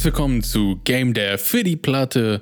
Herzlich willkommen zu Game der für die Platte.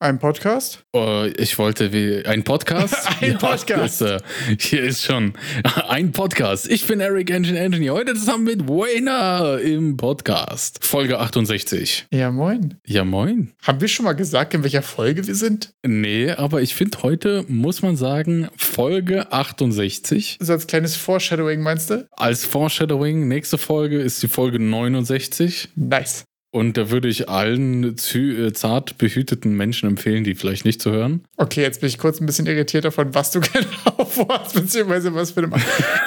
Ein Podcast? Oh, ich wollte wie ein Podcast. ein Podcast. Ja, ist, äh, hier ist schon ein Podcast. Ich bin Eric Engine Engineer. Heute zusammen mit Wayner im Podcast. Folge 68. Ja, moin. Ja, moin. Haben wir schon mal gesagt, in welcher Folge wir sind? Nee, aber ich finde heute, muss man sagen, Folge 68. So als kleines Foreshadowing, meinst du? Als Foreshadowing, nächste Folge ist die Folge 69. Nice. Und da würde ich allen äh, zart behüteten Menschen empfehlen, die vielleicht nicht zu hören. Okay, jetzt bin ich kurz ein bisschen irritiert davon, was du genau vorhast, beziehungsweise was für eine.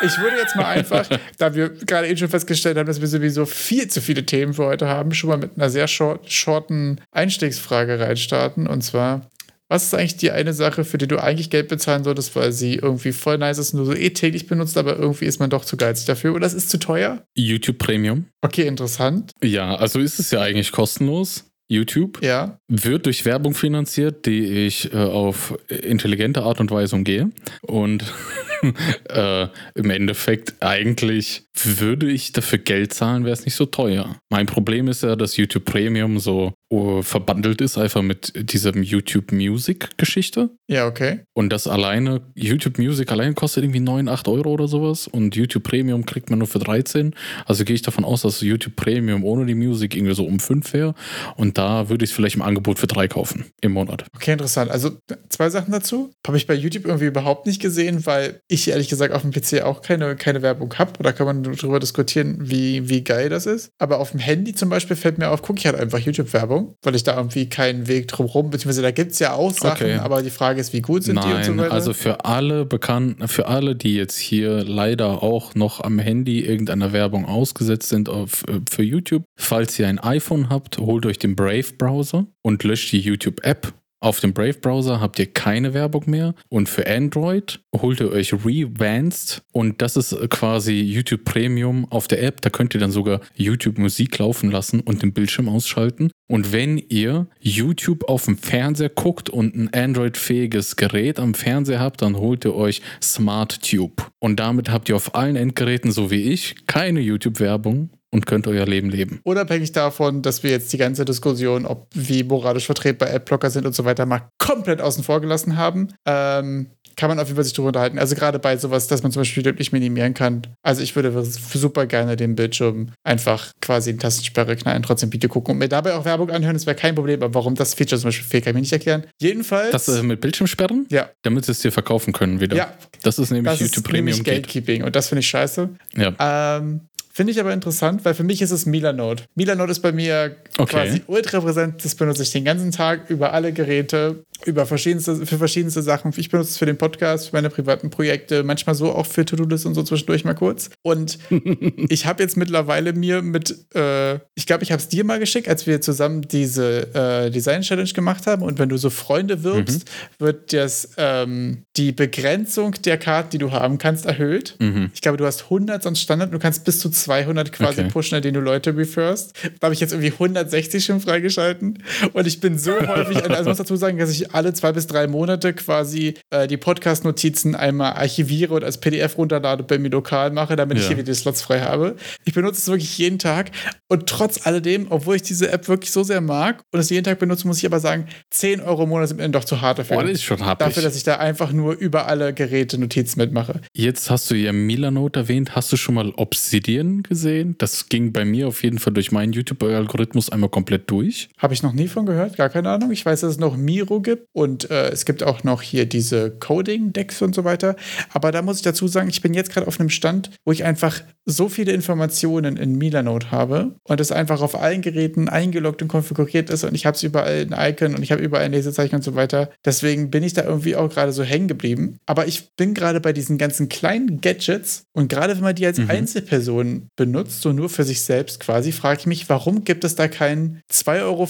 Ich würde jetzt mal einfach, da wir gerade eben schon festgestellt haben, dass wir sowieso viel zu viele Themen für heute haben, schon mal mit einer sehr short, shorten Einstiegsfrage reinstarten. Und zwar, was ist eigentlich die eine Sache, für die du eigentlich Geld bezahlen solltest, weil sie irgendwie voll nice ist und du so eh täglich benutzt, aber irgendwie ist man doch zu geizig dafür oder es ist zu teuer? YouTube Premium. Okay, interessant. Ja, also ist es ja eigentlich kostenlos. YouTube ja. wird durch Werbung finanziert, die ich äh, auf intelligente Art und Weise umgehe. Und äh, im Endeffekt eigentlich würde ich dafür Geld zahlen, wäre es nicht so teuer. Mein Problem ist ja, dass YouTube Premium so uh, verbandelt ist einfach mit diesem YouTube Music Geschichte. Ja, okay. Und das alleine, YouTube Music allein kostet irgendwie 9, 8 Euro oder sowas und YouTube Premium kriegt man nur für 13. Also gehe ich davon aus, dass YouTube Premium ohne die Musik irgendwie so um 5 wäre und da würde ich es vielleicht im Angebot für 3 kaufen im Monat. Okay, interessant. Also zwei Sachen dazu. Habe ich bei YouTube irgendwie überhaupt nicht gesehen, weil ich ehrlich gesagt auf dem PC auch keine, keine Werbung habe. Oder kann man darüber diskutieren, wie, wie geil das ist. Aber auf dem Handy zum Beispiel fällt mir auf, gucke ich halt einfach YouTube-Werbung, weil ich da irgendwie keinen Weg drumherum, beziehungsweise da gibt es ja auch Sachen, okay. aber die Frage ist, wie gut sind Nein, die und so weiter. Also für alle bekannten, für alle, die jetzt hier leider auch noch am Handy irgendeiner Werbung ausgesetzt sind auf, äh, für YouTube, falls ihr ein iPhone habt, holt euch den Brave-Browser und löscht die YouTube-App auf dem Brave-Browser habt ihr keine Werbung mehr und für Android holt ihr euch Revanced und das ist quasi YouTube Premium auf der App. Da könnt ihr dann sogar YouTube Musik laufen lassen und den Bildschirm ausschalten. Und wenn ihr YouTube auf dem Fernseher guckt und ein Android-fähiges Gerät am Fernseher habt, dann holt ihr euch SmartTube. Und damit habt ihr auf allen Endgeräten, so wie ich, keine YouTube-Werbung und könnt euer Leben leben. Unabhängig davon, dass wir jetzt die ganze Diskussion, ob wie moralisch vertretbar Adblocker sind und so weiter, mal komplett außen vor gelassen haben, ähm, kann man auf jeden Fall sich darüber unterhalten. Also gerade bei sowas, dass man zum Beispiel wirklich minimieren kann. Also ich würde super gerne den Bildschirm einfach quasi in Tastensperre knallen, trotzdem Video gucken und mir dabei auch Werbung anhören, das wäre kein Problem. Aber warum das Feature zum Beispiel fehlt, kann ich mir nicht erklären. Jedenfalls. Das äh, mit Bildschirmsperren? Ja. Damit sie es dir verkaufen können wieder. Ja. Das ist nämlich das YouTube ist Premium. Nämlich Gatekeeping und das finde ich scheiße. Ja. Ähm, Finde ich aber interessant, weil für mich ist es Milanode. Milanode ist bei mir okay. quasi ultra präsent. Das benutze ich den ganzen Tag über alle Geräte, über verschiedenste, für verschiedenste Sachen. Ich benutze es für den Podcast, für meine privaten Projekte, manchmal so auch für To-Do-List und so zwischendurch mal kurz. Und ich habe jetzt mittlerweile mir mit, äh, ich glaube, ich habe es dir mal geschickt, als wir zusammen diese äh, Design-Challenge gemacht haben. Und wenn du so Freunde wirbst, mhm. wird das, ähm, die Begrenzung der Karten, die du haben kannst, erhöht. Mhm. Ich glaube, du hast 100 sonst Standard, du kannst bis zu 200 quasi okay. pushen, indem du Leute referst. Da habe ich jetzt irgendwie 160 schon freigeschalten. Und ich bin so häufig, also muss dazu sagen, dass ich alle zwei bis drei Monate quasi äh, die Podcast-Notizen einmal archiviere und als PDF runterlade, bei mir lokal mache, damit ja. ich hier wieder die Slots frei habe. Ich benutze es wirklich jeden Tag. Und trotz alledem, obwohl ich diese App wirklich so sehr mag und es jeden Tag benutze, muss ich aber sagen, 10 Euro im Monat sind mir doch zu hart dafür. Oh, das ist schon hart. Dafür, dass ich da einfach nur über alle Geräte Notizen mitmache. Jetzt hast du ja Milanote erwähnt. Hast du schon mal Obsidian gesehen. Das ging bei mir auf jeden Fall durch meinen YouTube-Algorithmus einmal komplett durch. Habe ich noch nie von gehört, gar keine Ahnung. Ich weiß, dass es noch Miro gibt und äh, es gibt auch noch hier diese Coding-Decks und so weiter. Aber da muss ich dazu sagen, ich bin jetzt gerade auf einem Stand, wo ich einfach so viele Informationen in Milanote habe und es einfach auf allen Geräten eingeloggt und konfiguriert ist und ich habe es überall ein Icon und ich habe überall ein Lesezeichen und so weiter. Deswegen bin ich da irgendwie auch gerade so hängen geblieben. Aber ich bin gerade bei diesen ganzen kleinen Gadgets und gerade wenn man die als mhm. Einzelperson benutzt, so nur für sich selbst quasi, frage ich mich, warum gibt es da kein 2,50 Euro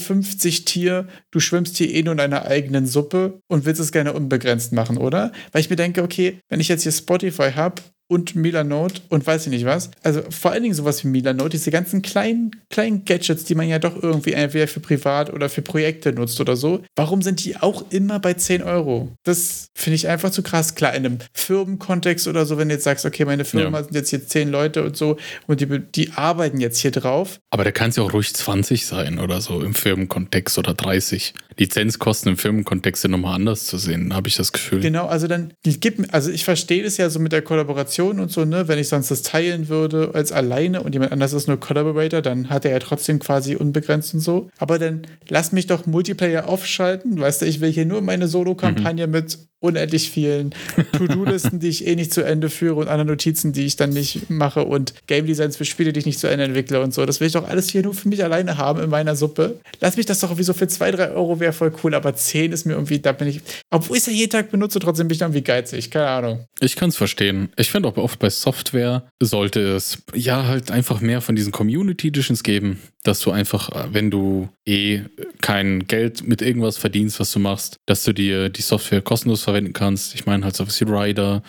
Tier, du schwimmst hier eh nur in deiner eigenen Suppe und willst es gerne unbegrenzt machen, oder? Weil ich mir denke, okay, wenn ich jetzt hier Spotify habe und Milanote und weiß ich nicht was. Also vor allen Dingen sowas wie Milanote, diese ganzen kleinen, kleinen Gadgets, die man ja doch irgendwie entweder für privat oder für Projekte nutzt oder so. Warum sind die auch immer bei 10 Euro? Das finde ich einfach zu krass. Klar, in einem Firmenkontext oder so, wenn du jetzt sagst, okay, meine Firma ja. sind jetzt hier 10 Leute und so und die, die arbeiten jetzt hier drauf. Aber da kann es ja auch ruhig 20 sein oder so im Firmenkontext oder 30. Lizenzkosten im Firmenkontext sind nochmal anders zu sehen, habe ich das Gefühl. Genau, also dann gib also ich verstehe das ja so mit der Kollaboration und so, ne, wenn ich sonst das teilen würde als alleine und jemand anders ist nur Collaborator, dann hat er ja trotzdem quasi unbegrenzt und so. Aber dann lass mich doch Multiplayer aufschalten, weißt du, ich will hier nur meine Solo-Kampagne mhm. mit unendlich vielen To-Do-Listen, die ich eh nicht zu Ende führe und anderen Notizen, die ich dann nicht mache und Game Designs für Spiele, die ich nicht zu Ende entwickle und so. Das will ich doch alles hier nur für mich alleine haben in meiner Suppe. Lass mich das doch irgendwie so für zwei, drei Euro wäre voll cool, aber zehn ist mir irgendwie, da bin ich, obwohl ich es ja jeden Tag benutze, trotzdem bin ich irgendwie geizig. Keine Ahnung. Ich kann es verstehen. Ich finde auch oft bei Software sollte es ja halt einfach mehr von diesen Community Editions geben, dass du einfach, wenn du eh kein Geld mit irgendwas verdienst, was du machst, dass du dir die Software kostenlos verwenden kannst. Ich meine halt so wie Rider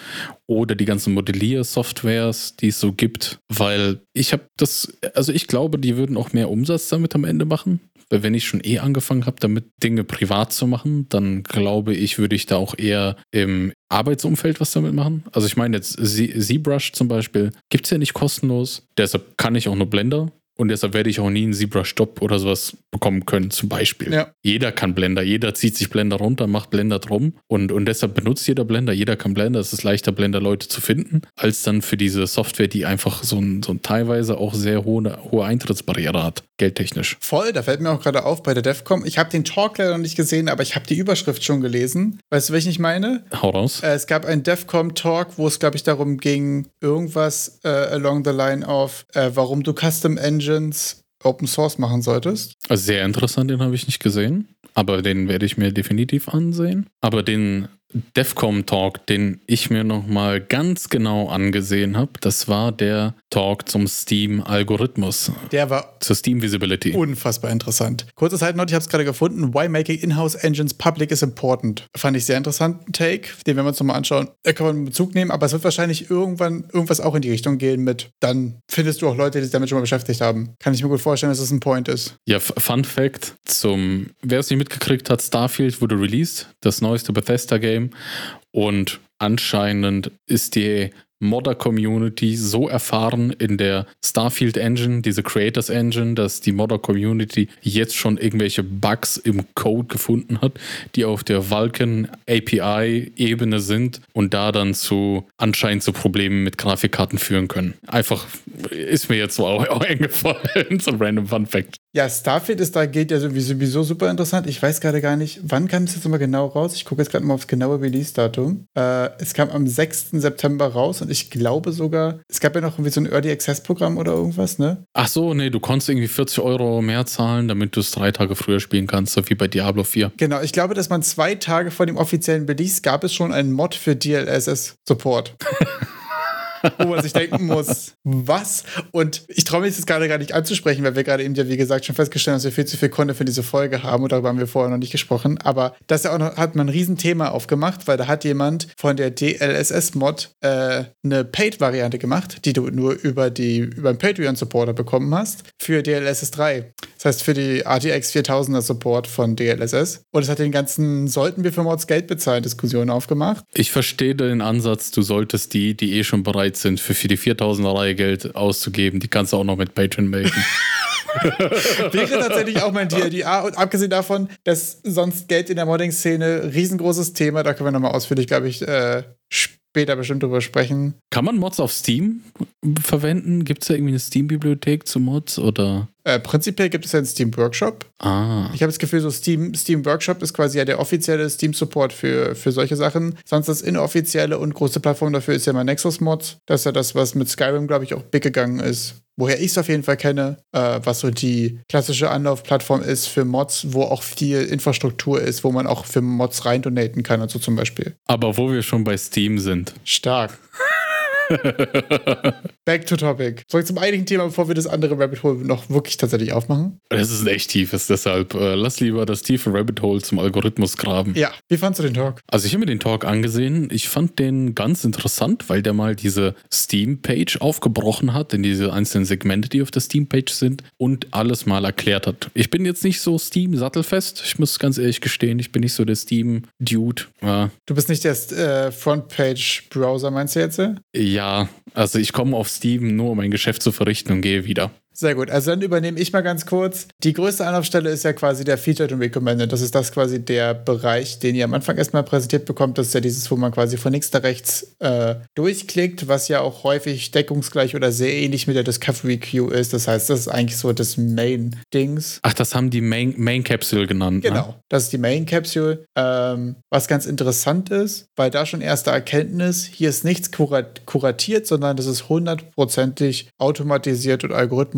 oder die ganzen Modellier-Softwares, die es so gibt, weil ich habe das, also ich glaube, die würden auch mehr Umsatz damit am Ende machen. Weil wenn ich schon eh angefangen habe, damit Dinge privat zu machen, dann glaube ich, würde ich da auch eher im Arbeitsumfeld was damit machen. Also ich meine jetzt ZBrush zum Beispiel gibt es ja nicht kostenlos. Deshalb kann ich auch nur Blender und deshalb werde ich auch nie einen Zebra-Stop oder sowas bekommen können, zum Beispiel. Ja. Jeder kann Blender, jeder zieht sich Blender runter, macht Blender drum und, und deshalb benutzt jeder Blender, jeder kann Blender. Es ist leichter, Blender-Leute zu finden, als dann für diese Software, die einfach so ein, so ein teilweise auch sehr hohe, hohe Eintrittsbarriere hat, geldtechnisch. Voll, da fällt mir auch gerade auf bei der DEFCOM. Ich habe den Talk leider noch nicht gesehen, aber ich habe die Überschrift schon gelesen. Weißt du, welchen ich meine? Hau raus. Äh, es gab einen DEFCOM-Talk, wo es, glaube ich, darum ging, irgendwas äh, along the line of, äh, warum du Custom Engines Open Source machen solltest. Sehr interessant, den habe ich nicht gesehen, aber den werde ich mir definitiv ansehen. Aber den DEFCOM Talk, den ich mir nochmal ganz genau angesehen habe, das war der Talk zum Steam-Algorithmus. Der war zur Steam Visibility. Unfassbar interessant. Kurze Zeit noch, ich habe es gerade gefunden. Why making in-house engines public is important. Fand ich sehr interessanten Take. Den werden wir uns nochmal anschauen. Da kann man Bezug nehmen, aber es wird wahrscheinlich irgendwann irgendwas auch in die Richtung gehen mit, dann findest du auch Leute, die sich damit schon mal beschäftigt haben. Kann ich mir gut vorstellen, dass das ein Point ist. Ja, Fun Fact zum, wer es nicht mitgekriegt hat, Starfield wurde released, das neueste Bethesda-Game und anscheinend ist die Modder-Community so erfahren in der Starfield Engine, diese Creators Engine, dass die Modder-Community jetzt schon irgendwelche Bugs im Code gefunden hat, die auf der Vulkan API-Ebene sind und da dann zu anscheinend zu Problemen mit Grafikkarten führen können. Einfach ist mir jetzt so auch eingefallen, so ein random Fun Fact. Ja, Starfield ist da geht ja sowieso super interessant. Ich weiß gerade gar nicht, wann kam es jetzt immer genau raus? Ich gucke jetzt gerade mal aufs genaue Release-Datum. Äh, es kam am 6. September raus und ich glaube sogar, es gab ja noch irgendwie so ein Early Access-Programm oder irgendwas, ne? Ach so, nee, du konntest irgendwie 40 Euro mehr zahlen, damit du es drei Tage früher spielen kannst, so wie bei Diablo 4. Genau, ich glaube, dass man zwei Tage vor dem offiziellen Release gab es schon einen Mod für DLSS-Support. wo man sich denken muss, was? Und ich traue mich das gerade gar nicht anzusprechen, weil wir gerade eben ja, wie gesagt, schon festgestellt haben, dass wir viel zu viel Content für diese Folge haben und darüber haben wir vorher noch nicht gesprochen. Aber das ja auch noch, hat man ein Riesenthema aufgemacht, weil da hat jemand von der DLSS-Mod äh, eine Paid-Variante gemacht, die du nur über, die, über einen Patreon-Supporter bekommen hast, für DLSS 3. Das heißt, für die RTX 4000er Support von DLSS. Und es hat den ganzen, sollten wir für Mods Geld bezahlen, Diskussionen aufgemacht. Ich verstehe den Ansatz, du solltest die, die eh schon bereit sind, für, für die 4000er Reihe Geld auszugeben, die kannst du auch noch mit Patreon melden. Wäre tatsächlich auch mein DLDA. Und abgesehen davon, dass sonst Geld in der Modding-Szene riesengroßes Thema, da können wir nochmal ausführlich, glaube ich, äh, später bestimmt drüber sprechen. Kann man Mods auf Steam verwenden? Gibt es da irgendwie eine Steam-Bibliothek zu Mods oder? Äh, prinzipiell gibt es ja einen Steam Workshop. Ah. Ich habe das Gefühl, so Steam, Steam Workshop ist quasi ja der offizielle Steam-Support für, für solche Sachen. Sonst das inoffizielle und große Plattform dafür ist ja mal Nexus Mods. Das ist ja das, was mit Skyrim, glaube ich, auch big gegangen ist woher ich es auf jeden Fall kenne, äh, was so die klassische Anlaufplattform ist für Mods, wo auch viel Infrastruktur ist, wo man auch für Mods rein donaten kann, also zum Beispiel. Aber wo wir schon bei Steam sind. Stark. Back to topic. Zurück zum eigentlichen Thema, bevor wir das andere Rabbit Hole noch wirklich tatsächlich aufmachen. Das ist ein echt tiefes, deshalb äh, lass lieber das tiefe Rabbit Hole zum Algorithmus graben. Ja, wie fandst du den Talk? Also ich habe mir den Talk angesehen. Ich fand den ganz interessant, weil der mal diese Steam-Page aufgebrochen hat, in diese einzelnen Segmente, die auf der Steam-Page sind und alles mal erklärt hat. Ich bin jetzt nicht so Steam-sattelfest. Ich muss ganz ehrlich gestehen, ich bin nicht so der Steam-Dude. Ja. Du bist nicht der äh, Frontpage-Browser, meinst du jetzt? Ja, also ich komme auf Steam nur, um ein Geschäft zu verrichten und gehe wieder. Sehr gut. Also dann übernehme ich mal ganz kurz. Die größte Anlaufstelle ist ja quasi der Featured und Recommended. Das ist das quasi der Bereich, den ihr am Anfang erstmal präsentiert bekommt. Das ist ja dieses, wo man quasi von links nach rechts äh, durchklickt, was ja auch häufig deckungsgleich oder sehr ähnlich mit der Discovery Queue ist. Das heißt, das ist eigentlich so das Main-Dings. Ach, das haben die Main, Main Capsule genannt. Genau, Ne? das ist die Main Capsule. Ähm, was ganz interessant ist, weil da schon erste Erkenntnis, hier ist nichts kurat kuratiert, sondern das ist hundertprozentig automatisiert und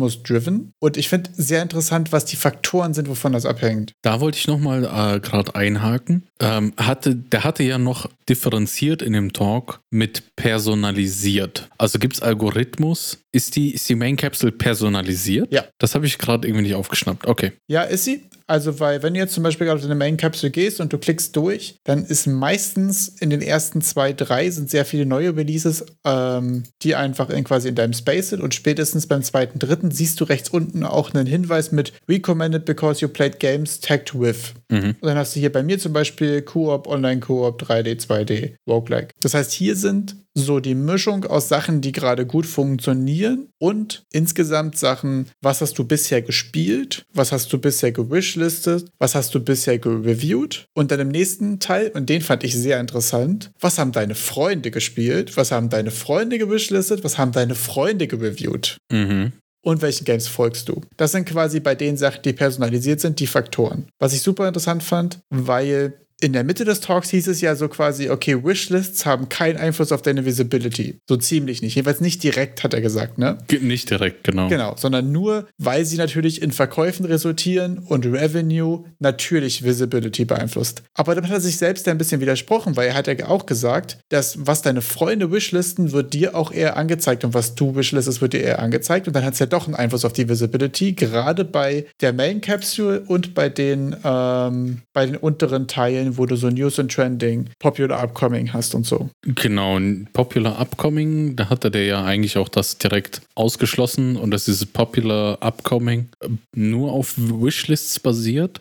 algorithmus-driven. Und ich finde sehr interessant, was die Faktoren sind, wovon das abhängt. Da wollte ich nochmal äh, gerade einhaken. Ähm, hatte, der hatte ja noch differenziert in dem Talk mit personalisiert. Also gibt es Algorithmus? Ist die, ist die Main Capsule personalisiert? Ja. Das habe ich gerade irgendwie nicht aufgeschnappt. Okay. Ja, ist sie. Also, weil, wenn du jetzt zum Beispiel gerade auf eine Main Capsule gehst und du klickst durch, dann ist meistens in den ersten zwei, drei sind sehr viele neue Releases, ähm, die einfach in, quasi in deinem Space sind. Und spätestens beim zweiten, dritten siehst du rechts unten auch einen Hinweis mit Recommended because you played games tagged with. Mhm. Und dann hast du hier bei mir zum Beispiel Koop, Online-Koop, 3D, 2D, Roguelike. Das heißt, hier sind so die Mischung aus Sachen, die gerade gut funktionieren und insgesamt Sachen, was hast du bisher gespielt, was hast du bisher gewishlistet, was hast du bisher gereviewt und dann im nächsten Teil, und den fand ich sehr interessant, was haben deine Freunde gespielt, was haben deine Freunde gewishlistet, was haben deine Freunde gereviewt Mhm. und welchen Games folgst du. Das sind quasi bei den Sachen, die personalisiert sind, die Faktoren. Was ich super interessant fand, weil in der Mitte des Talks hieß es ja so quasi, okay, Wishlists haben keinen Einfluss auf deine Visibility. So ziemlich nicht. Jedenfalls nicht direkt, hat er gesagt, ne? Nicht direkt, genau. Genau, sondern nur, weil sie natürlich in Verkäufen resultieren und Revenue natürlich Visibility beeinflusst. Aber damit hat er sich selbst ein bisschen widersprochen, weil er hat ja auch gesagt, dass was deine Freunde wishlisten, wird dir auch eher angezeigt und was du wishlistest, wird dir eher angezeigt und dann hat es ja doch einen Einfluss auf die Visibility, gerade bei der Main Capsule und bei den, ähm, bei den unteren Teilen, wo du so News and Trending, Popular Upcoming hast und so. Genau, Popular Upcoming, da hatte der ja eigentlich auch das direkt ausgeschlossen und dass dieses Popular Upcoming äh, nur auf Wishlists basiert.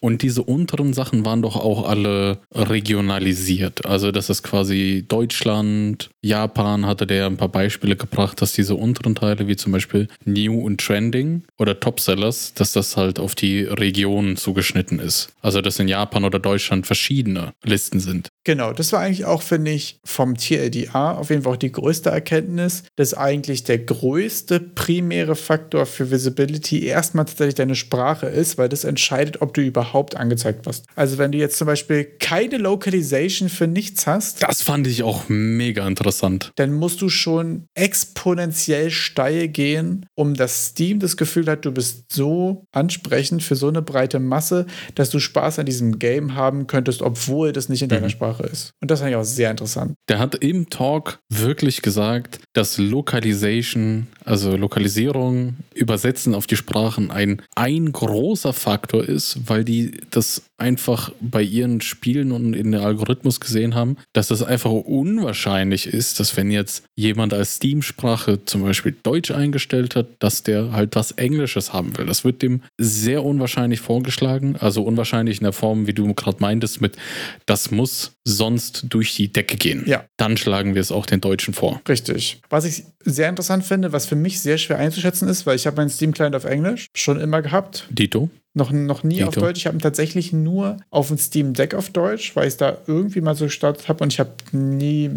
Und diese unteren Sachen waren doch auch alle regionalisiert. Also, das ist quasi Deutschland, Japan hatte der ein paar Beispiele gebracht, dass diese unteren Teile, wie zum Beispiel New und Trending oder Topsellers, dass das halt auf die Regionen zugeschnitten ist. Also, dass in Japan oder Deutschland verschiedene Listen sind. Genau, das war eigentlich auch, finde ich, vom TLDA auf jeden Fall auch die größte Erkenntnis, dass eigentlich der größte primäre Faktor für Visibility erstmal tatsächlich deine Sprache ist, weil das entscheidet, ob du überhaupt angezeigt wirst. Also wenn du jetzt zum Beispiel keine Localization für nichts hast, Das fand ich auch mega interessant. dann musst du schon exponentiell steil gehen, um dass Steam das Gefühl hat, du bist so ansprechend für so eine breite Masse, dass du Spaß an diesem Game haben könntest, obwohl das nicht in deiner Sprache ist. Und das fand ich auch sehr interessant. Der hat im Talk wirklich gesagt, dass Localization, also Lokalisierung, Übersetzen auf die Sprachen ein, ein großer Faktor ist, weil die das einfach bei ihren Spielen und in den Algorithmus gesehen haben, dass das einfach unwahrscheinlich ist, dass wenn jetzt jemand als Steam-Sprache zum Beispiel Deutsch eingestellt hat, dass der halt was Englisches haben will. Das wird dem sehr unwahrscheinlich vorgeschlagen, also unwahrscheinlich in der Form, wie du gerade meintest, mit das muss sonst durch die Decke gehen. Ja. Dann schlagen wir es auch den Deutschen vor. Richtig. Was ich sehr interessant finde, was für mich sehr schwer einzuschätzen ist, weil ich habe meinen Steam-Client auf Englisch schon immer gehabt. Dito? Noch, noch nie auf Dito. Deutsch. Ich habe ihn tatsächlich nur auf dem Steam Deck auf Deutsch, weil ich es da irgendwie mal so gestartet habe und ich habe nie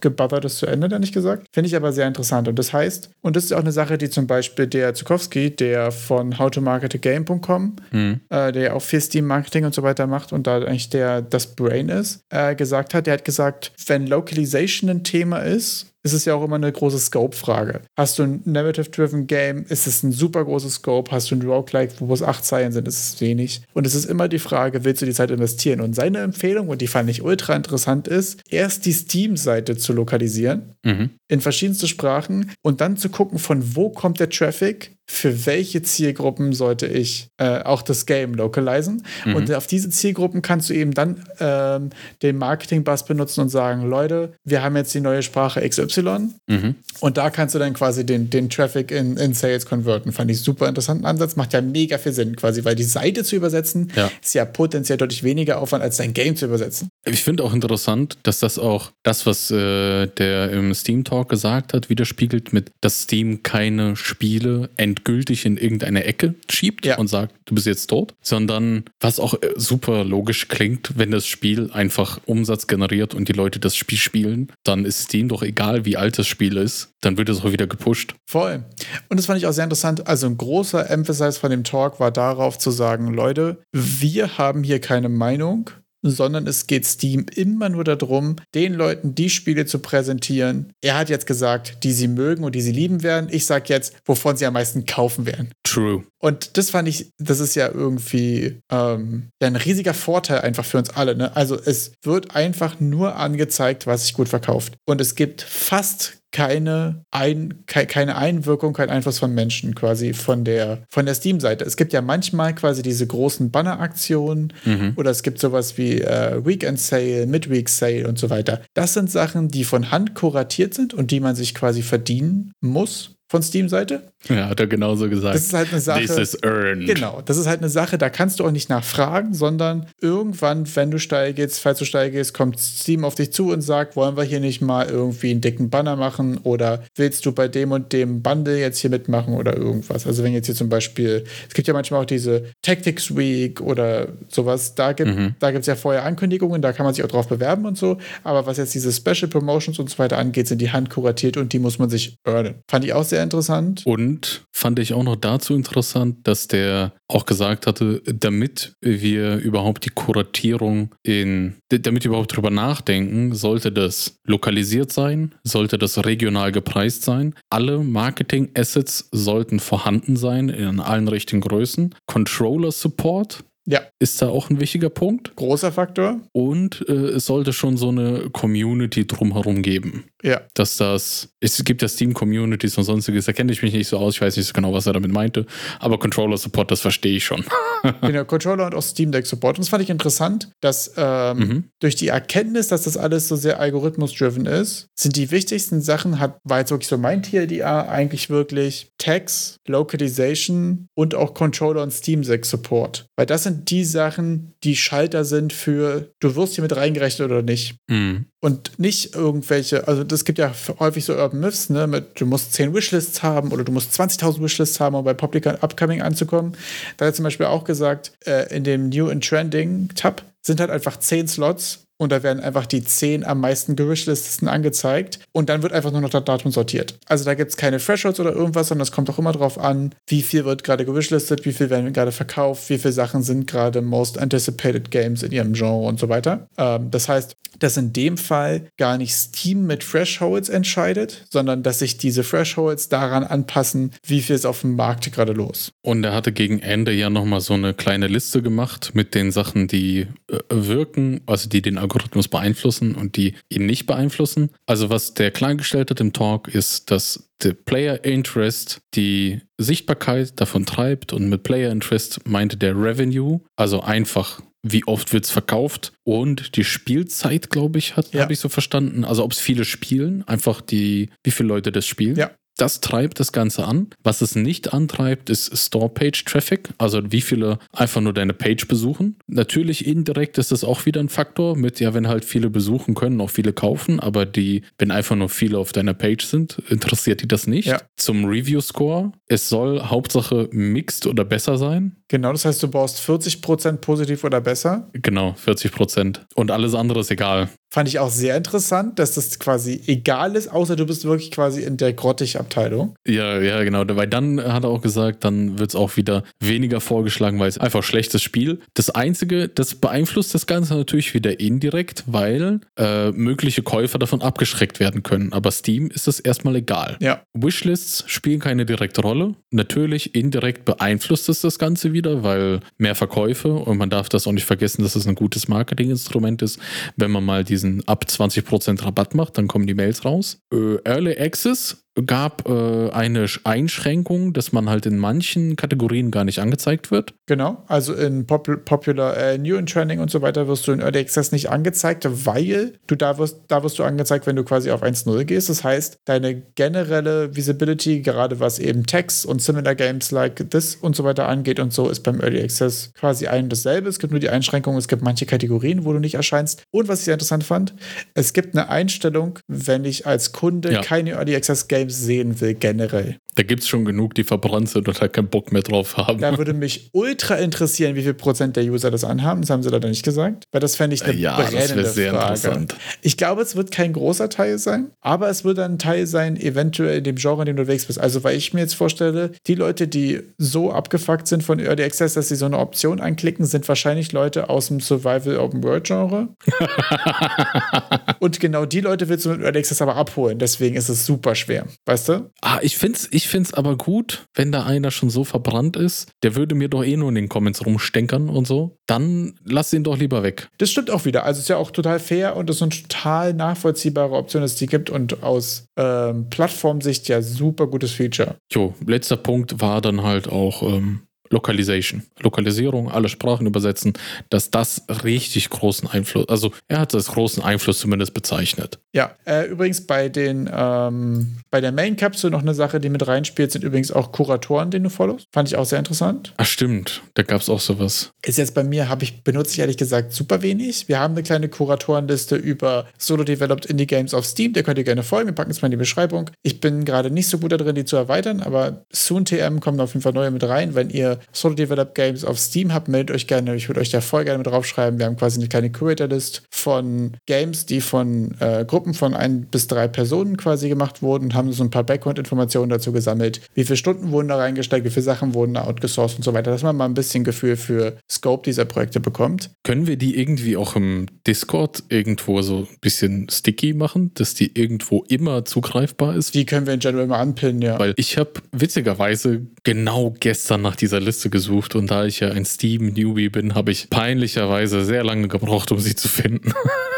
gebuttert, das zu Ende, dann nicht gesagt. Finde ich aber sehr interessant. Und das heißt, und das ist auch eine Sache, die zum Beispiel der Zukowski, der von howtomarketagame.com, Hm. äh, der auch viel Steam-Marketing und so weiter macht und da eigentlich der das Brain ist, äh, gesagt hat, der hat gesagt, wenn Localization ein Thema ist, ist es ja auch immer eine große Scope-Frage. Hast du ein Narrative-Driven Game, ist es ein super großes Scope. Hast du ein Roguelike, wo es acht Zeilen sind, ist es wenig. Und es ist immer die Frage, willst du die Zeit investieren? Und seine Empfehlung, und die fand ich ultra interessant, ist, erst die Steam-Seite zu lokalisieren Mhm. in verschiedenste Sprachen und dann zu gucken, von wo kommt der Traffic, für welche Zielgruppen sollte ich äh, auch das Game localisen. Mhm. Und auf diese Zielgruppen kannst du eben dann ähm, den Marketing-Bus benutzen und sagen, Leute, wir haben jetzt die neue Sprache XY mhm. und da kannst du dann quasi den, den Traffic in, in Sales konverten. Fand ich super interessanten Ansatz, macht ja mega viel Sinn quasi, weil die Seite zu übersetzen ja. ist ja potenziell deutlich weniger Aufwand, als dein Game zu übersetzen. Ich finde auch interessant, dass das auch das, was äh, der im Steam Talk gesagt hat, widerspiegelt mit, dass Steam keine Spiele endgültig in irgendeine Ecke schiebt ja. und sagt, du bist jetzt tot, sondern was auch äh, super logisch klingt, wenn das Spiel einfach Umsatz generiert und die Leute das Spiel spielen, dann ist Steam doch egal, wie alt das Spiel ist, dann wird es auch wieder gepusht. Voll. Und das fand ich auch sehr interessant. Also ein großer Emphasis von dem Talk war darauf zu sagen, Leute, wir haben hier keine Meinung, sondern es geht Steam immer nur darum, den Leuten die Spiele zu präsentieren. Er hat jetzt gesagt, die sie mögen und die sie lieben werden. Ich sage jetzt, wovon sie am meisten kaufen werden. True. Und das fand ich, das ist ja irgendwie ähm, ein riesiger Vorteil einfach für uns alle. Ne? Also es wird einfach nur angezeigt, was sich gut verkauft. Und es gibt fast keine, Ein, keine Einwirkung, kein Einfluss von Menschen quasi von der, von der Steam-Seite. Es gibt ja manchmal quasi diese großen Banner-Aktionen mhm. oder es gibt sowas wie äh, Weekend Sale, Midweek Sale und so weiter. Das sind Sachen, die von Hand kuratiert sind und die man sich quasi verdienen muss von Steam-Seite. Ja, hat er genauso gesagt. Das ist halt eine Sache. This is earned. Genau, das ist halt eine Sache, da kannst du auch nicht nachfragen, sondern irgendwann, wenn du steil gehst, falls du steil gehst, kommt Steam auf dich zu und sagt, wollen wir hier nicht mal irgendwie einen dicken Banner machen oder willst du bei dem und dem Bundle jetzt hier mitmachen oder irgendwas. Also wenn jetzt hier zum Beispiel, es gibt ja manchmal auch diese Tactics Week oder sowas, da gibt mhm. es ja vorher Ankündigungen, da kann man sich auch drauf bewerben und so, aber was jetzt diese Special Promotions und so weiter angeht, sind die handkuratiert und die muss man sich earnen. Fand ich auch sehr interessant. Und fand ich auch noch dazu interessant, dass der auch gesagt hatte, damit wir überhaupt die Kuratierung in, damit wir überhaupt drüber nachdenken, sollte das lokalisiert sein, sollte das regional gepreist sein. Alle Marketing-Assets sollten vorhanden sein in allen richtigen Größen. Controller-Support ja. Ist da auch ein wichtiger Punkt. Großer Faktor. Und äh, es sollte schon so eine Community drumherum geben. Ja. Dass das, es gibt ja Steam-Communities und sonstiges, da kenne ich mich nicht so aus, ich weiß nicht so genau, was er damit meinte, aber Controller-Support, das verstehe ich schon. genau, Controller und auch Steam Deck-Support. Und das fand ich interessant, dass ähm, mhm. durch die Erkenntnis, dass das alles so sehr algorithmus-driven ist, sind die wichtigsten Sachen, hat, war jetzt wirklich so mein TLDA, eigentlich wirklich Tags, Localization und auch Controller und Steam Deck-Support. Weil das sind sind die Sachen, die Schalter sind für, du wirst hier mit reingerechnet oder nicht. Mhm. Und nicht irgendwelche, also es gibt ja häufig so Urban Myths, ne, mit, du musst 10 Wishlists haben oder du musst 20.000 Wishlists haben, um bei Public Upcoming anzukommen. Da hat er zum Beispiel auch gesagt, äh, in dem New and Trending Tab sind halt einfach 10 Slots und da werden einfach die zehn am meisten Gewishlistesten angezeigt und dann wird einfach nur noch das Datum sortiert. Also da gibt es keine Thresholds oder irgendwas, sondern es kommt auch immer darauf an, wie viel wird gerade gewishlistet, wie viel werden gerade verkauft, wie viele Sachen sind gerade most anticipated Games in ihrem Genre und so weiter. Ähm, das heißt, dass in dem Fall gar nicht Steam mit Thresholds entscheidet, sondern dass sich diese Thresholds daran anpassen, wie viel ist auf dem Markt gerade los. Und er hatte gegen Ende ja nochmal so eine kleine Liste gemacht mit den Sachen, die wirken, also die den Algorithmus beeinflussen und die ihn nicht beeinflussen. Also was der klargestellt hat im Talk ist, dass der Player Interest die Sichtbarkeit davon treibt und mit Player Interest meinte der Revenue, also einfach wie oft wird es verkauft und die Spielzeit, glaube ich, ja. habe ich so verstanden. Also ob es viele spielen, einfach die, wie viele Leute das spielen. Ja das treibt das Ganze an. Was es nicht antreibt, ist Store-Page-Traffic, also wie viele einfach nur deine Page besuchen. Natürlich indirekt ist das auch wieder ein Faktor mit, ja, wenn halt viele besuchen können, auch viele kaufen, aber die, wenn einfach nur viele auf deiner Page sind, interessiert die das nicht. Ja. Zum Review-Score, es soll Hauptsache mixed oder besser sein. Genau, das heißt, du brauchst 40% positiv oder besser. Genau, 40%. Und alles andere ist egal. Fand ich auch sehr interessant, dass das quasi egal ist, außer du bist wirklich quasi in der Grottig-Abteilung. Ja, ja, genau. Weil dann hat er auch gesagt, dann wird es auch wieder weniger vorgeschlagen, weil es einfach schlechtes Spiel. Das Einzige, das beeinflusst das Ganze natürlich wieder indirekt, weil äh, mögliche Käufer davon abgeschreckt werden können. Aber Steam ist es erstmal egal. Ja. Wishlists spielen keine direkte Rolle. Natürlich indirekt beeinflusst es das Ganze wieder wieder, weil mehr Verkäufe und man darf das auch nicht vergessen, dass es ein gutes Marketinginstrument ist. Wenn man mal diesen ab 20% Rabatt macht, dann kommen die Mails raus. Äh, Early Access gab äh, eine Einschränkung, dass man halt in manchen Kategorien gar nicht angezeigt wird. Genau, also in Pop Popular, äh, New in Trending und so weiter wirst du in Early Access nicht angezeigt, weil du da wirst, da wirst du angezeigt, wenn du quasi auf 1.0 gehst. Das heißt, deine generelle Visibility, gerade was eben Text und Similar Games like this und so weiter angeht und so, ist beim Early Access quasi ein und dasselbe. Es gibt nur die Einschränkung, es gibt manche Kategorien, wo du nicht erscheinst. Und was ich sehr interessant fand, es gibt eine Einstellung, wenn ich als Kunde ja. keine Early Access Games Games sehen will, generell. Da gibt es schon genug, die verbrannt sind und halt keinen Bock mehr drauf haben. Da würde mich ultra interessieren, wie viel Prozent der User das anhaben. Das haben sie leider nicht gesagt, weil das fände ich eine ja, brennende das sehr Frage. Interessant. Ich glaube, es wird kein großer Teil sein, aber es wird ein Teil sein, eventuell in dem Genre, in dem du unterwegs bist. Also, weil ich mir jetzt vorstelle, die Leute, die so abgefuckt sind von Early Access, dass sie so eine Option anklicken, sind wahrscheinlich Leute aus dem Survival Open World Genre. und genau die Leute willst du mit Early Access aber abholen. Deswegen ist es super schwer. Weißt du? Ah, ich finde es ich find's aber gut, wenn da einer schon so verbrannt ist. Der würde mir doch eh nur in den Comments rumstenkern und so. Dann lass ihn doch lieber weg. Das stimmt auch wieder. Also ist ja auch total fair und das ist eine total nachvollziehbare Option, dass es die gibt und aus ähm, Plattformsicht ja super gutes Feature. Jo, letzter Punkt war dann halt auch ähm, Localization, Lokalisierung, alle Sprachen übersetzen, dass das richtig großen Einfluss, also er hat das großen Einfluss zumindest bezeichnet. Ja, äh, übrigens bei den, ähm, bei der Main Capsule noch eine Sache, die mit reinspielt, sind übrigens auch Kuratoren, den du followst. Fand ich auch sehr interessant. Ach stimmt, da gab es auch sowas. Ist jetzt bei mir, habe ich, benutze ich ehrlich gesagt super wenig. Wir haben eine kleine Kuratorenliste über Solo-Developed Indie-Games auf Steam, der könnt ihr gerne folgen, wir packen es mal in die Beschreibung. Ich bin gerade nicht so gut da drin, die zu erweitern, aber Soon TM kommen auf jeden Fall neue mit rein, wenn ihr Solo-Developed Games auf Steam habt, meldet euch gerne. Ich würde euch da voll gerne mit draufschreiben. Wir haben quasi eine kleine Curator-List von Games, die von äh, Gruppen von ein bis drei Personen quasi gemacht wurden und haben so ein paar Background-Informationen dazu gesammelt. Wie viele Stunden wurden da reingesteckt, wie viele Sachen wurden da outgesourced und so weiter, dass man mal ein bisschen Gefühl für Scope dieser Projekte bekommt. Können wir die irgendwie auch im Discord irgendwo so ein bisschen sticky machen, dass die irgendwo immer zugreifbar ist? Die können wir in general mal anpinnen, ja. Weil ich habe witzigerweise genau gestern nach dieser Liste gesucht und da ich ja ein Steam-Newbie bin, habe ich peinlicherweise sehr lange gebraucht, um sie zu finden.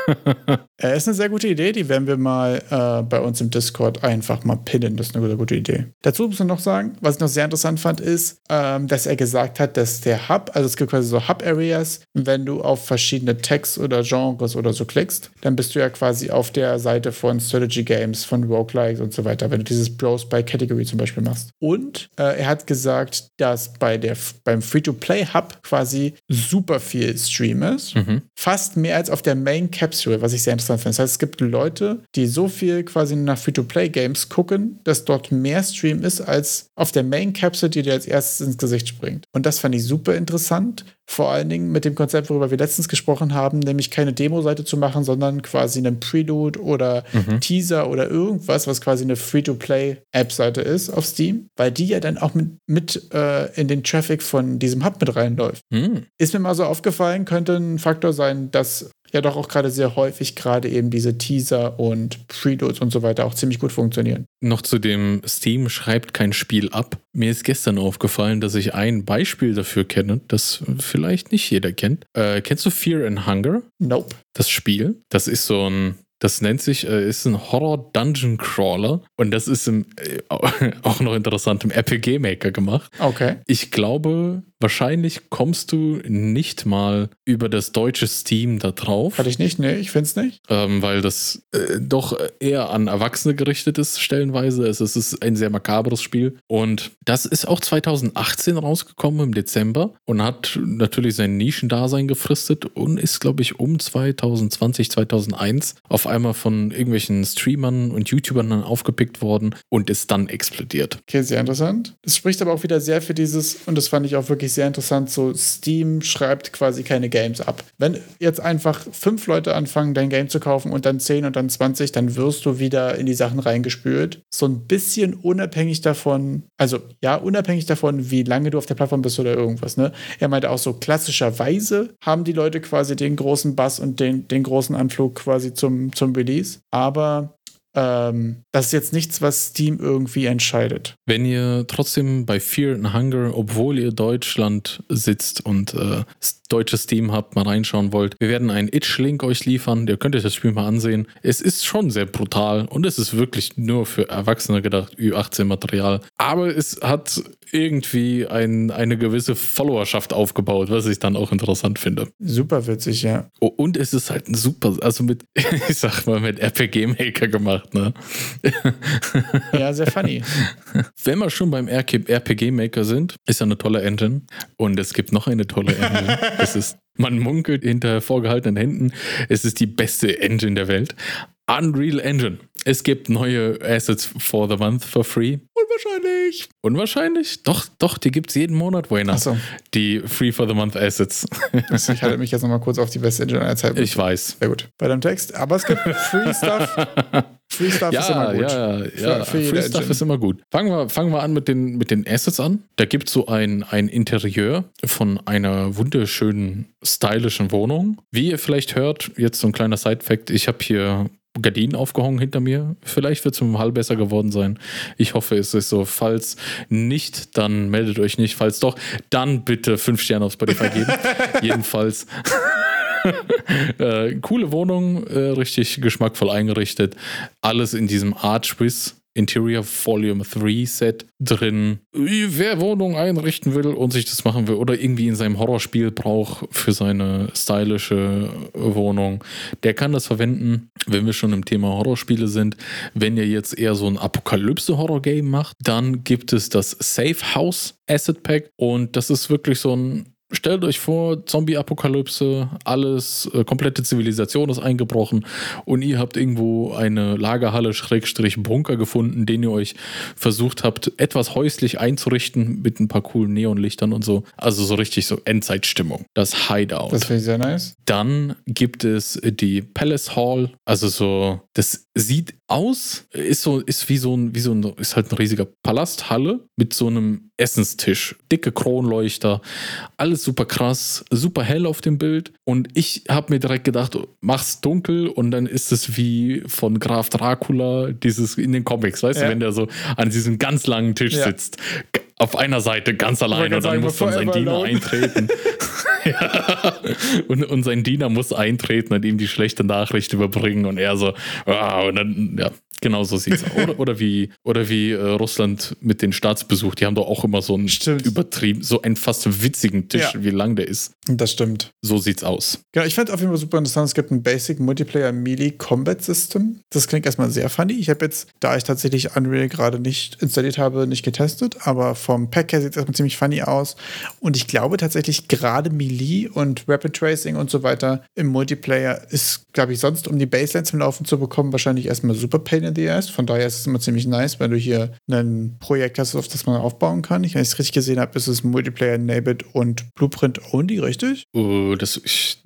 äh, ist eine sehr gute Idee, die werden wir mal äh, bei uns im Discord einfach mal pinnen. Das ist eine gute Idee. Dazu muss man noch sagen, was ich noch sehr interessant fand, ist, ähm, dass er gesagt hat, dass der Hub, also es gibt quasi so Hub-Areas, wenn du auf verschiedene Tags oder Genres oder so klickst, dann bist du ja quasi auf der Seite von Strategy Games, von Roguelikes und so weiter, wenn du dieses Browse by Category zum Beispiel machst. Und äh, er hat gesagt, dass bei der beim Free-to-Play-Hub quasi super viel Stream ist. Mhm. Fast mehr als auf der Main Capsule, was ich sehr interessant finde. Das heißt, es gibt Leute, die so viel quasi nach Free-to-Play-Games gucken, dass dort mehr Stream ist als auf der Main Capsule, die dir als erstes ins Gesicht springt. Und das fand ich super interessant. Vor allen Dingen mit dem Konzept, worüber wir letztens gesprochen haben, nämlich keine Demo-Seite zu machen, sondern quasi einen Prelude oder mhm. Teaser oder irgendwas, was quasi eine Free-to-Play-App-Seite ist auf Steam, weil die ja dann auch mit, mit äh, in den Traffic von diesem Hub mit reinläuft. Mhm. Ist mir mal so aufgefallen, könnte ein Faktor sein, dass ja doch auch gerade sehr häufig gerade eben diese Teaser und Preloads und so weiter auch ziemlich gut funktionieren. Noch zu dem Steam schreibt kein Spiel ab. Mir ist gestern aufgefallen, dass ich ein Beispiel dafür kenne, das vielleicht nicht jeder kennt. Äh, kennst du Fear and Hunger? Nope. Das Spiel. Das ist so ein das nennt sich, äh, ist ein Horror Dungeon Crawler und das ist im, äh, auch noch interessant im RPG Maker gemacht. Okay. Ich glaube, Wahrscheinlich kommst du nicht mal über das deutsche Steam da drauf. Hatte ich nicht, nee, ich finde es nicht. Ähm, weil das äh, doch eher an Erwachsene gerichtet ist, stellenweise. Es, es ist ein sehr makabres Spiel. Und das ist auch 2018 rausgekommen im Dezember und hat natürlich sein Nischendasein gefristet und ist, glaube ich, um 2020, 2001 auf einmal von irgendwelchen Streamern und YouTubern dann aufgepickt worden und ist dann explodiert. Okay, sehr interessant. Es spricht aber auch wieder sehr für dieses, und das fand ich auch wirklich wirklich sehr interessant. So, Steam schreibt quasi keine Games ab. Wenn jetzt einfach fünf Leute anfangen, dein Game zu kaufen und dann zehn und dann 20, dann wirst du wieder in die Sachen reingespült. So ein bisschen unabhängig davon, also ja, unabhängig davon, wie lange du auf der Plattform bist oder irgendwas. Ne? Er meinte auch so, klassischerweise haben die Leute quasi den großen Bass und den, den großen Anflug quasi zum, zum Release. Aber ähm, das ist jetzt nichts, was Steam irgendwie entscheidet. Wenn ihr trotzdem bei Fear and Hunger, obwohl ihr Deutschland sitzt und äh, deutsches Steam habt, mal reinschauen wollt, wir werden einen Itch-Link euch liefern. Ihr könnt euch das Spiel mal ansehen. Es ist schon sehr brutal und es ist wirklich nur für Erwachsene gedacht, Ü18-Material. Aber es hat irgendwie ein, eine gewisse Followerschaft aufgebaut, was ich dann auch interessant finde. Super witzig, ja. Und es ist halt ein super, also mit, ich sag mal, mit RPG-Maker gemacht, ne? Ja, sehr funny. Wenn wir schon beim RPG-Maker sind, ist ja eine tolle Engine. Und es gibt noch eine tolle Engine. es ist, man munkelt hinter vorgehaltenen Händen, es ist die beste Engine der Welt. Unreal Engine. Es gibt neue Assets for the month for free. Unwahrscheinlich. Unwahrscheinlich? Doch, doch, die gibt es jeden Monat, Wayne. Achso. Die Free for the Month Assets. Ich halte mich jetzt nochmal kurz auf die beste Engine aller Zeiten. Ich weiß. Sehr gut. Bei deinem Text. Aber es gibt Free Stuff. Free Stuff ist immer gut. Ja, ja, Für- für Free Stuff Engine. ist immer gut. Fangen wir, fangen wir an mit den, mit den Assets an. Da gibt es so ein, ein Interieur von einer wunderschönen, stylischen Wohnung. Wie ihr vielleicht hört, jetzt so ein kleiner Side-Fact: Ich habe hier Gardinen aufgehangen hinter mir. Vielleicht wird es um halb besser geworden sein. Ich hoffe, es ist so. Falls nicht, dann meldet euch nicht. Falls doch, dann bitte fünf Sterne auf Spotify geben. Jedenfalls. äh, coole Wohnung, äh, richtig geschmackvoll eingerichtet. Alles in diesem Art Swiss Interior Volume 3 Set drin. Wer Wohnung einrichten will und sich das machen will oder irgendwie in seinem Horrorspiel braucht für seine stylische Wohnung, der kann das verwenden, wenn wir schon im Thema Horrorspiele sind. Wenn ihr jetzt eher so ein Apokalypse-Horror-Game macht, dann gibt es das Safe House Asset Pack und das ist wirklich so ein Stellt euch vor, Zombie-Apokalypse, alles, äh, komplette Zivilisation ist eingebrochen und ihr habt irgendwo eine Lagerhalle, Schrägstrich Bunker gefunden, den ihr euch versucht habt, etwas häuslich einzurichten mit ein paar coolen Neonlichtern und so. Also so richtig so Endzeitstimmung. Das Hideout. Das finde ich sehr nice. Dann gibt es die Palace Hall, also so, das sieht aus, ist so, ist wie so ein, wie so ein, ist halt ein riesiger Palasthalle mit so einem Essenstisch, dicke Kronleuchter, alles super krass, super hell auf dem Bild. Und ich habe mir direkt gedacht, mach's dunkel und dann ist es wie von Graf Dracula, dieses in den Comics, weißt Ja. du, wenn der so an diesem ganz langen Tisch Ja. sitzt. Auf einer Seite ganz allein und dann muss dann sein Diener alone. eintreten. ja. und, und sein Diener muss eintreten und ihm die schlechte Nachricht überbringen und er so, ah, und dann, ja, genau so sieht's aus. Oder, oder wie, oder wie äh, Russland mit den Staatsbesuch, die haben doch auch immer so einen Stimmt. übertrieben, so einen fast witzigen Tisch, Ja. wie lang der ist. Das stimmt. So sieht's aus. Genau, ich fand auf jeden Fall super interessant. Es gibt ein Basic Multiplayer Melee Combat System. Das klingt erstmal sehr funny. Ich habe jetzt, da ich tatsächlich Unreal gerade nicht installiert habe, nicht getestet, aber vom Pack her sieht es erstmal ziemlich funny aus. Und ich glaube tatsächlich gerade Melee und Rapid Tracing und so weiter im Multiplayer ist, glaube ich, sonst, um die Baseline zum Laufen zu bekommen, wahrscheinlich erstmal super pain the ass. Von daher ist es immer ziemlich nice, wenn du hier ein Projekt hast, auf das man aufbauen kann. Ich, wenn ich es richtig gesehen habe, ist es Multiplayer enabled und Blueprint only, richtig? Ich,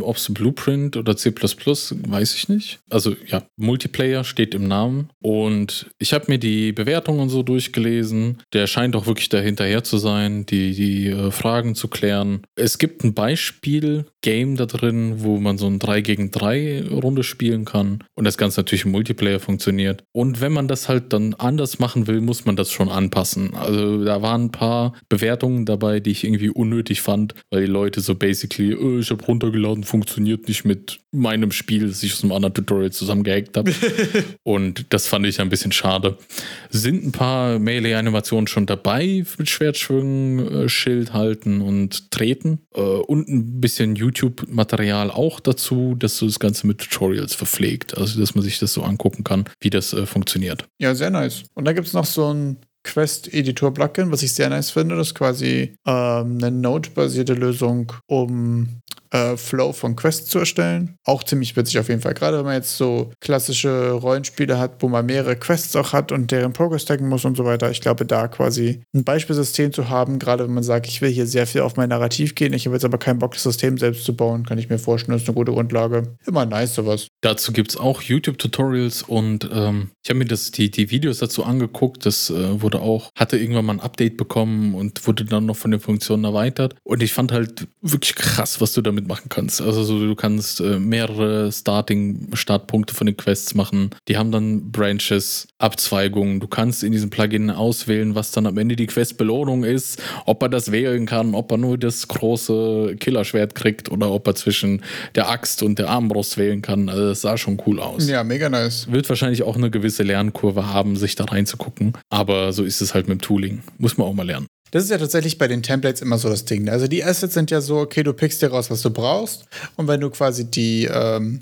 ob es Blueprint oder C, weiß ich nicht. Also ja, Multiplayer steht im Namen. Und ich habe mir die Bewertungen so durchgelesen. Der scheint auch wirklich dahinterher zu sein, die, die äh, Fragen zu klären. Es gibt ein Beispiel-Game da drin, wo man so ein 3 gegen 3 Runde spielen kann. Und das Ganze natürlich im Multiplayer funktioniert. Und wenn man das halt dann anders machen will, muss man das schon anpassen. Also da waren ein paar Bewertungen dabei, die ich irgendwie unnötig fand, weil die Leute so basically, äh, ich habe runtergeladen, funktioniert nicht mit meinem Spiel, das ich aus einem anderen Tutorial zusammengehackt habe. Und das fand ich ein bisschen schade. Sind ein paar Melee-Animationen schon dabei mit Schwertschwingen, äh, Schild halten und treten. Äh, und ein bisschen YouTube-Material auch dazu, dass so das Ganze mit Tutorials verpflegt. Also, dass man sich das so angucken kann, wie das äh, funktioniert. Ja, sehr nice. Und da gibt es noch so ein Quest-Editor-Plugin, was ich sehr nice finde. Das ist quasi ähm, eine Node-basierte Lösung, um äh, Flow von Quests zu erstellen. Auch ziemlich witzig auf jeden Fall. Gerade wenn man jetzt so klassische Rollenspiele hat, wo man mehrere Quests auch hat und deren Progress taggen muss und so weiter. Ich glaube, da quasi ein Beispielsystem zu haben, gerade wenn man sagt, ich will hier sehr viel auf mein Narrativ gehen, ich habe jetzt aber keinen Bock, das System selbst zu bauen, kann ich mir vorstellen, das ist eine gute Grundlage. Immer nice sowas. Dazu gibt es auch YouTube-Tutorials und ähm, ich habe mir das, die, die Videos dazu angeguckt. Das äh, wurde auch, hatte irgendwann mal ein Update bekommen und wurde dann noch von den Funktionen erweitert. Und ich fand halt wirklich krass, was du damit damit machen kannst. Also so, du kannst äh, mehrere Starting-Startpunkte von den Quests machen. Die haben dann Branches, Abzweigungen. Du kannst in diesem Plugin auswählen, was dann am Ende die Quest-Belohnung ist, ob er das wählen kann, ob er nur das große Killerschwert kriegt oder ob er zwischen der Axt und der Armbrust wählen kann. Also das sah schon cool aus. Ja, mega nice. Wird wahrscheinlich auch eine gewisse Lernkurve haben, sich da reinzugucken. Aber so ist es halt mit dem Tooling. Muss man auch mal lernen. Das ist ja tatsächlich bei den Templates immer so das Ding. ne? Also die Assets sind ja so, okay, du pickst dir raus, was du brauchst. Und wenn du quasi die, ähm,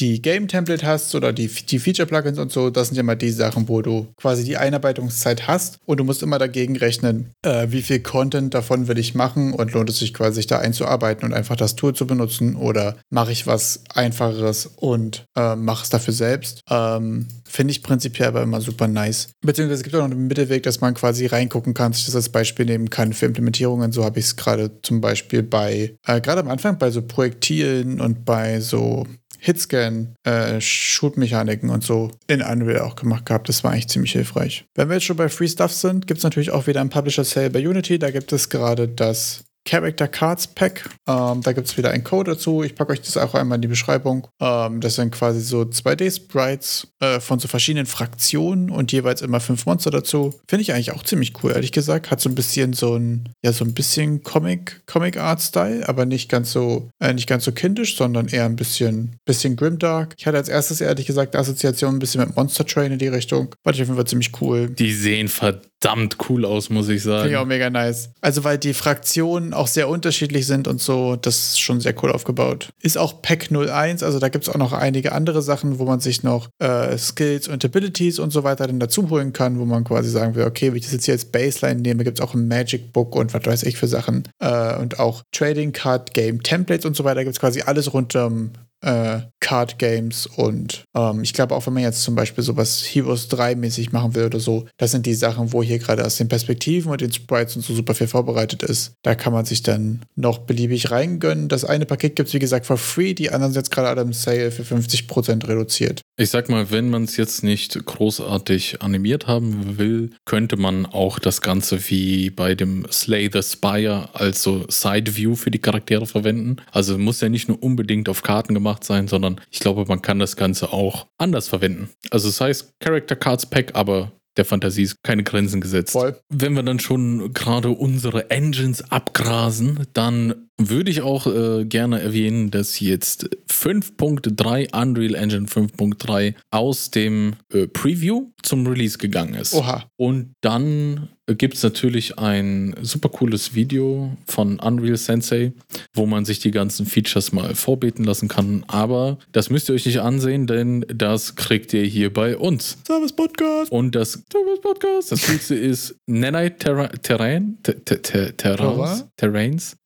die Game-Template hast oder die, die Feature-Plugins und so, das sind ja mal die Sachen, wo du quasi die Einarbeitungszeit hast und du musst immer dagegen rechnen, äh, wie viel Content davon will ich machen und lohnt es sich quasi, sich da einzuarbeiten und einfach das Tool zu benutzen oder mache ich was Einfacheres und äh, mache es dafür selbst. Ähm, Finde ich prinzipiell aber immer super nice. Beziehungsweise es gibt auch noch einen Mittelweg, dass man quasi reingucken kann, sich das als Beispiel nehmen kann für Implementierungen. So habe ich es gerade zum Beispiel bei, äh, gerade am Anfang bei so Projektilen und bei so Hitscan, äh, und so in Unreal auch gemacht gehabt. Das war eigentlich ziemlich hilfreich. Wenn wir jetzt schon bei Free Stuff sind, gibt es natürlich auch wieder ein Publisher Sale bei Unity. Da gibt es gerade das Character Cards Pack. Ähm, da gibt es wieder einen Code dazu. Ich packe euch das auch einmal in die Beschreibung. Ähm, das sind quasi so 2D-Sprites äh, von so verschiedenen Fraktionen und jeweils immer fünf Monster dazu. Finde ich eigentlich auch ziemlich cool, ehrlich gesagt. Hat so ein bisschen so ein, ja, so ein bisschen Comic, Comic Art Style, aber nicht ganz so, äh, nicht ganz so kindisch, sondern eher ein bisschen, bisschen grimdark. Ich hatte als erstes ehrlich gesagt Assoziation ein bisschen mit Monster Train in die Richtung. Fand ich auf jeden Fall ziemlich cool. Die sehen verdammt cool aus, muss ich sagen. Finde ich auch mega nice. Also, weil die Fraktionen auch sehr unterschiedlich sind und so, das ist schon sehr cool aufgebaut. Ist auch Pack 01, also da gibt es auch noch einige andere Sachen, wo man sich noch äh, Skills und Abilities und so weiter dann dazu holen kann, wo man quasi sagen will, okay, wenn ich das jetzt hier als Baseline nehme, gibt es auch ein Magic Book und was weiß ich für Sachen. Äh, und auch Trading Card Game Templates und so weiter gibt es quasi alles rund um äh, Card Games und ähm, ich glaube auch, wenn man jetzt zum Beispiel sowas Heroes 3 mäßig machen will oder so, das sind die Sachen, wo hier gerade aus den Perspektiven und den Sprites und so super viel vorbereitet ist. Da kann man sich dann noch beliebig reingönnen. Das eine Paket gibt es, wie gesagt, for free, die anderen sind jetzt gerade alle im Sale für 50% reduziert. Ich sag mal, wenn man es jetzt nicht großartig animiert haben will, könnte man auch das Ganze wie bei dem Slay the Spire als so Side View für die Charaktere verwenden. Also muss ja nicht nur unbedingt auf Karten gemacht sein, sondern ich glaube, man kann das Ganze auch anders verwenden. Also es heißt Character Cards Pack, aber der Fantasie ist keine Grenzen gesetzt. Voll. Wenn wir dann schon gerade unsere Engines abgrasen, dann würde ich auch äh, gerne erwähnen, dass jetzt 5.3 Unreal Engine 5.3 aus dem äh, Preview zum Release gegangen ist. Oha. Und dann gibt es natürlich ein super cooles Video von Unreal Sensei, wo man sich die ganzen Features mal vorbeten lassen kann. Aber das müsst ihr euch nicht ansehen, denn das kriegt ihr hier bei uns. Service Podcast. Und das Service Podcast, das Coolste ist Nanite Terra Terrain, Ter- Ter- Ter- Terrains, Terrains,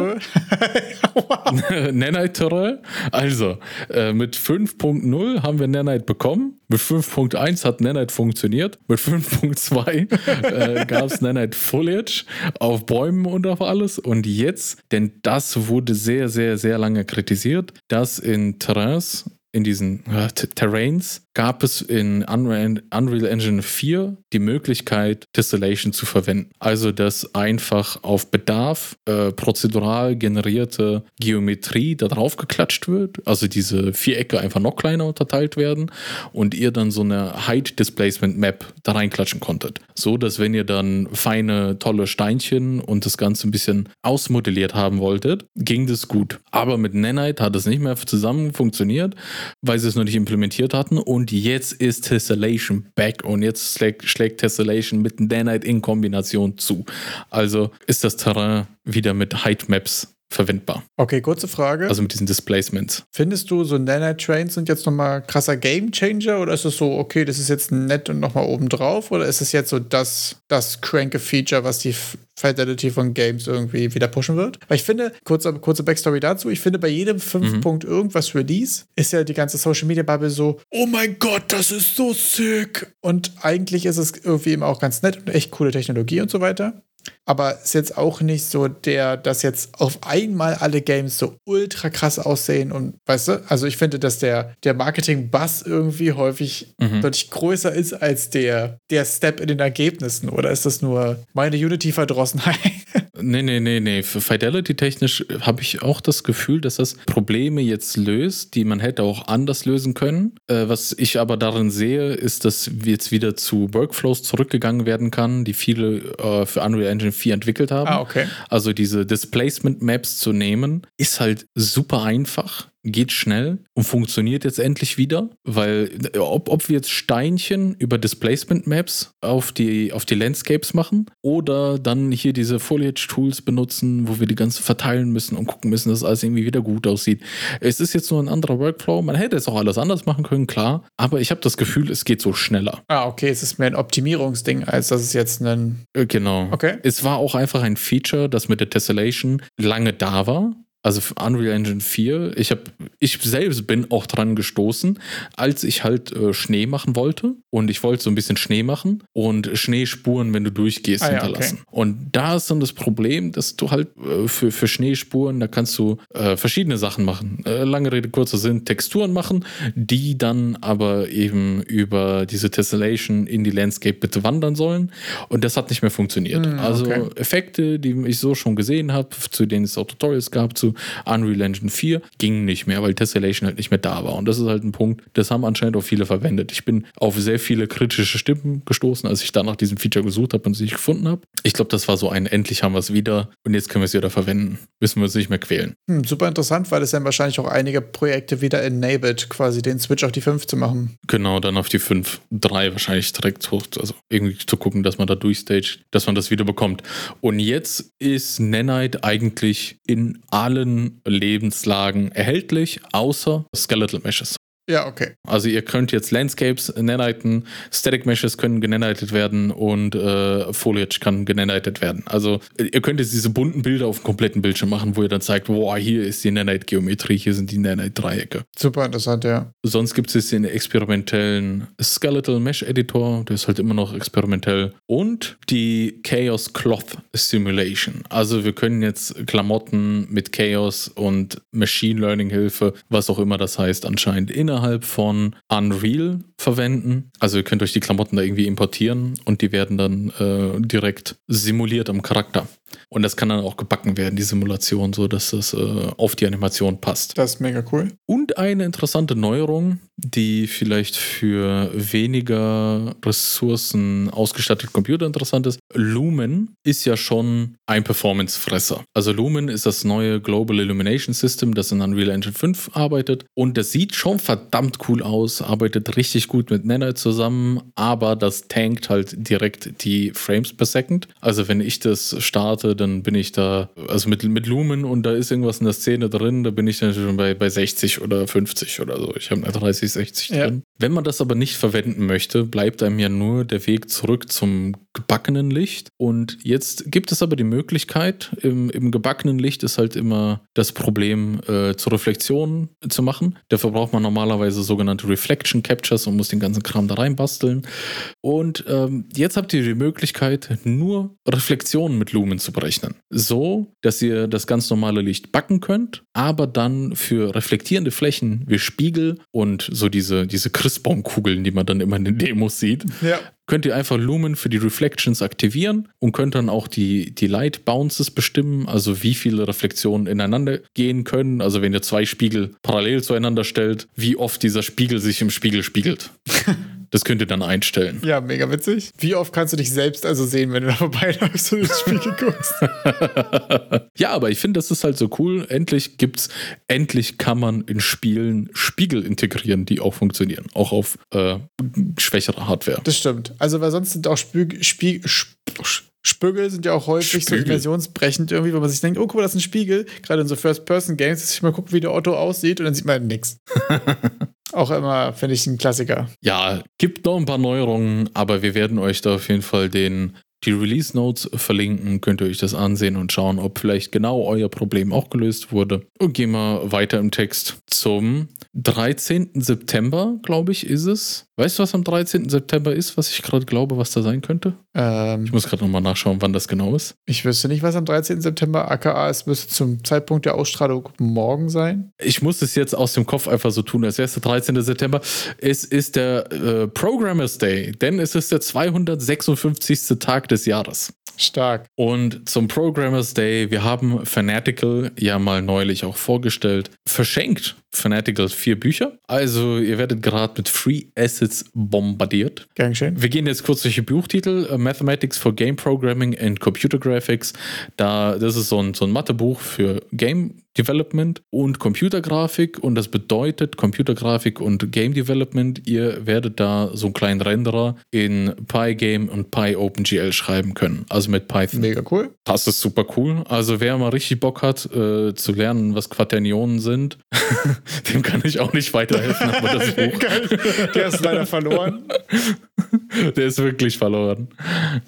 Nanite Terrain. Also, äh, mit 5.0 haben wir Nanite bekommen. Mit 5.1 hat Nanite funktioniert. Mit 5.2 äh, gab es Nanite Foliage auf Bäumen und auf alles. Und jetzt, denn das wurde sehr, sehr, sehr lange kritisiert, dass in Terrains, in diesen äh, Terrains, gab es in Unreal, Unreal Engine 4 die Möglichkeit, Tessellation zu verwenden. Also, dass einfach auf Bedarf äh, prozedural generierte Geometrie da drauf geklatscht wird. Also diese Vierecke einfach noch kleiner unterteilt werden und ihr dann so eine Height Displacement Map da reinklatschen konntet. So, dass wenn ihr dann feine, tolle Steinchen und das Ganze ein bisschen ausmodelliert haben wolltet, ging das gut. Aber mit Nanite hat es nicht mehr zusammen funktioniert, weil sie es noch nicht implementiert hatten. Und jetzt ist Tessellation back und jetzt schlägt, Tessellation mit Nanite in Kombination zu. Also ist das Terrain wieder mit Height Maps verwendbar. Okay, kurze Frage. Also mit diesen Displacements. Findest du, so Nanite-Trains sind jetzt nochmal krasser Gamechanger oder ist es so, okay, das ist jetzt nett und nochmal oben drauf oder ist es jetzt so das, das cranke Feature, was die Fidelity von Games irgendwie wieder pushen wird? Weil ich finde, kurze, kurze Backstory dazu, ich finde, bei jedem 5 Punkt irgendwas Release ist ja die ganze Social Media Bubble so, oh mein Gott, das ist so sick. Und eigentlich ist es irgendwie immer auch ganz nett und echt coole Technologie und so weiter. Aber ist jetzt auch nicht so der, dass jetzt auf einmal alle Games so ultra krass aussehen und weißt du, also ich finde, dass der, der Marketing-Buzz irgendwie häufig deutlich größer ist als der, der Step in den Ergebnissen. Oder ist das nur meine Unity-Verdrossenheit? Nee, nee, nee, nee. Fidelity-technisch habe ich auch das Gefühl, dass das Probleme jetzt löst, die man hätte auch anders lösen können. Äh, was ich aber darin sehe, ist, dass jetzt wieder zu Workflows zurückgegangen werden kann, die viele äh, für Unreal Engine 4 entwickelt haben. Ah, okay. Also diese Displacement Maps zu nehmen, ist halt super einfach geht schnell und funktioniert jetzt endlich wieder, weil ob, ob wir jetzt Steinchen über Displacement Maps auf die, auf die Landscapes machen oder dann hier diese Foliage Tools benutzen, wo wir die ganze verteilen müssen und gucken müssen, dass alles irgendwie wieder gut aussieht. Es ist jetzt nur ein anderer Workflow. Man hätte es auch alles anders machen können, klar, aber ich habe das Gefühl, es geht so schneller. Ah, okay, es ist mehr ein Optimierungsding, als dass es jetzt ein. Äh, Genau. Okay. Es war auch einfach ein Feature, das mit der Tessellation lange da war. Also für Unreal Engine 4, ich habe, ich selbst bin auch dran gestoßen, als ich halt äh, Schnee machen wollte und ich wollte so ein bisschen Schnee machen und Schneespuren, wenn du durchgehst, Ah ja, hinterlassen. Und da ist dann das Problem, dass du halt äh, für, für Schneespuren, da kannst du äh, verschiedene Sachen machen. Äh, lange Rede, kurzer Sinn, Texturen machen, die dann aber eben über diese Tessellation in die Landscape bitte wandern sollen. Und das hat nicht mehr funktioniert. Also okay. Effekte, die ich so schon gesehen habe, zu denen es auch Tutorials gab, zu Unreal Engine 4, gingen nicht mehr, weil Tessellation halt nicht mehr da war. Und das ist halt ein Punkt, das haben anscheinend auch viele verwendet. Ich bin auf sehr viele kritische Stimmen gestoßen, als ich da nach diesem Feature gesucht habe und es nicht gefunden habe. Ich glaube, das war so ein, endlich haben wir es wieder und jetzt können wir es wieder verwenden. Müssen wir uns nicht mehr quälen. Hm, super interessant, weil es dann wahrscheinlich auch einige Projekte wieder enabled, quasi den Switch auf die 5 zu machen. Genau, dann auf die 5, 3 wahrscheinlich direkt hoch, also irgendwie zu gucken, dass man da durchstaged, dass man das wieder bekommt. Und jetzt ist Nanite eigentlich in allen Lebenslagen erhältlich, außer Skeletal Meshes. Ja, okay. Also ihr könnt jetzt Landscapes naniten, Static Meshes können genanitet werden und äh, Foliage kann genanitet werden. Also ihr könnt jetzt diese bunten Bilder auf dem kompletten Bildschirm machen, wo ihr dann zeigt, wow, hier ist die Nanite-Geometrie, hier sind die Nanite-Dreiecke. Super interessant, ja. Sonst gibt es jetzt den experimentellen Skeletal Mesh Editor, der ist halt immer noch experimentell. Und die Chaos Cloth Simulation. Also wir können jetzt Klamotten mit Chaos und Machine Learning Hilfe, was auch immer das heißt, anscheinend innerhalb von Unreal verwenden. Also ihr könnt euch die Klamotten da irgendwie importieren und die werden dann äh, direkt simuliert am Charakter. Und das kann dann auch gebacken werden, die Simulation, so dass das äh, auf die Animation passt. Das ist mega cool. Und eine interessante Neuerung, die vielleicht für weniger Ressourcen ausgestattete Computer interessant ist. Lumen ist ja schon ein Performance-Fresser. Also Lumen ist das neue Global Illumination System, das in Unreal Engine 5 arbeitet. Und das sieht schon verdammt cool aus, arbeitet richtig gut mit Nanite zusammen, aber das tankt halt direkt die Frames per Second. Also wenn ich das starte, dann bin ich da, also mit, mit Lumen und da ist irgendwas in der Szene drin, da bin ich dann schon bei, bei 60 oder 50 oder so. Ich habe eine 30, 60 Ja. drin. Wenn man das aber nicht verwenden möchte, bleibt einem ja nur der Weg zurück zum gebackenen Licht. Und jetzt gibt es aber die Möglichkeit, im, im gebackenen Licht ist halt immer das Problem, äh, zur Reflexion zu machen. Dafür braucht man normalerweise sogenannte Reflection Captures und muss den ganzen Kram da reinbasteln. Und ähm, jetzt habt ihr die Möglichkeit, nur Reflexionen mit Lumen zu berechnen. So, dass ihr das ganz normale Licht backen könnt, aber dann für reflektierende Flächen wie Spiegel und so diese, diese Christbaumkugeln, die man dann immer in den Demos sieht, Ja. Könnt ihr einfach Lumen für die Reflections aktivieren und könnt dann auch die, die Light Bounces bestimmen, also wie viele Reflexionen ineinander gehen können. Also wenn ihr zwei Spiegel parallel zueinander stellt, wie oft dieser Spiegel sich im Spiegel spiegelt. Das könnt ihr dann einstellen. Ja, mega witzig. Wie oft kannst du dich selbst also sehen, wenn du da vorbeiläufst und ins Spiegel guckst? Ja, aber ich finde, das ist halt so cool. Endlich gibt's, endlich kann man in Spielen Spiegel integrieren, die auch funktionieren. Auch auf äh, schwächere Hardware. Das stimmt. Also, weil sonst sind auch Spüg Spie Sp Sp- Spügel sind ja auch häufig so Spügel. immersionsbrechend irgendwie, wo man sich denkt, oh, guck mal, das ist ein Spiegel. Gerade in so First-Person-Games, dass ich mal gucke, wie der Otto aussieht und dann sieht man nix. auch immer, finde ich, ein Klassiker. Ja, gibt noch ein paar Neuerungen, aber wir werden euch da auf jeden Fall den, die Release Notes verlinken. Könnt ihr euch das ansehen und schauen, ob vielleicht genau euer Problem auch gelöst wurde. Und gehen wir weiter im Text zum 13. September, glaube ich, ist es. Weißt du, was am 13. September ist, was ich gerade glaube, was da sein könnte? Ähm, Ich muss gerade nochmal nachschauen, wann das genau ist. ich wüsste nicht, was am 13. September aka ist. Müsste zum Zeitpunkt der Ausstrahlung morgen sein. Ich muss es jetzt aus dem Kopf einfach so tun, als wäre es der 13. September. Es ist der äh, Programmers Day, denn es ist der 256. Tag des Jahres. Stark. Und zum Programmers Day, wir haben Fanatical ja mal neulich auch vorgestellt, verschenkt. Fanatical vier Bücher. Also ihr werdet gerade mit Free Assets bombardiert. Gern geschehen. Wir gehen jetzt kurz durch die Buchtitel. Äh, Mathematics for Game Programming and Computer Graphics. Da, das ist so ein, so ein Mathebuch für Game Development und Computergrafik. Und das bedeutet Computergrafik und Game Development. Ihr werdet da so einen kleinen Renderer in Pygame und PyOpenGL schreiben können. Also mit Python. Mega cool. Das ist super cool. Also wer mal richtig Bock hat äh, zu lernen, was Quaternionen sind, dem kann ich auch nicht weiterhelfen. Aber das Buch. Der ist leider verloren. der ist wirklich verloren.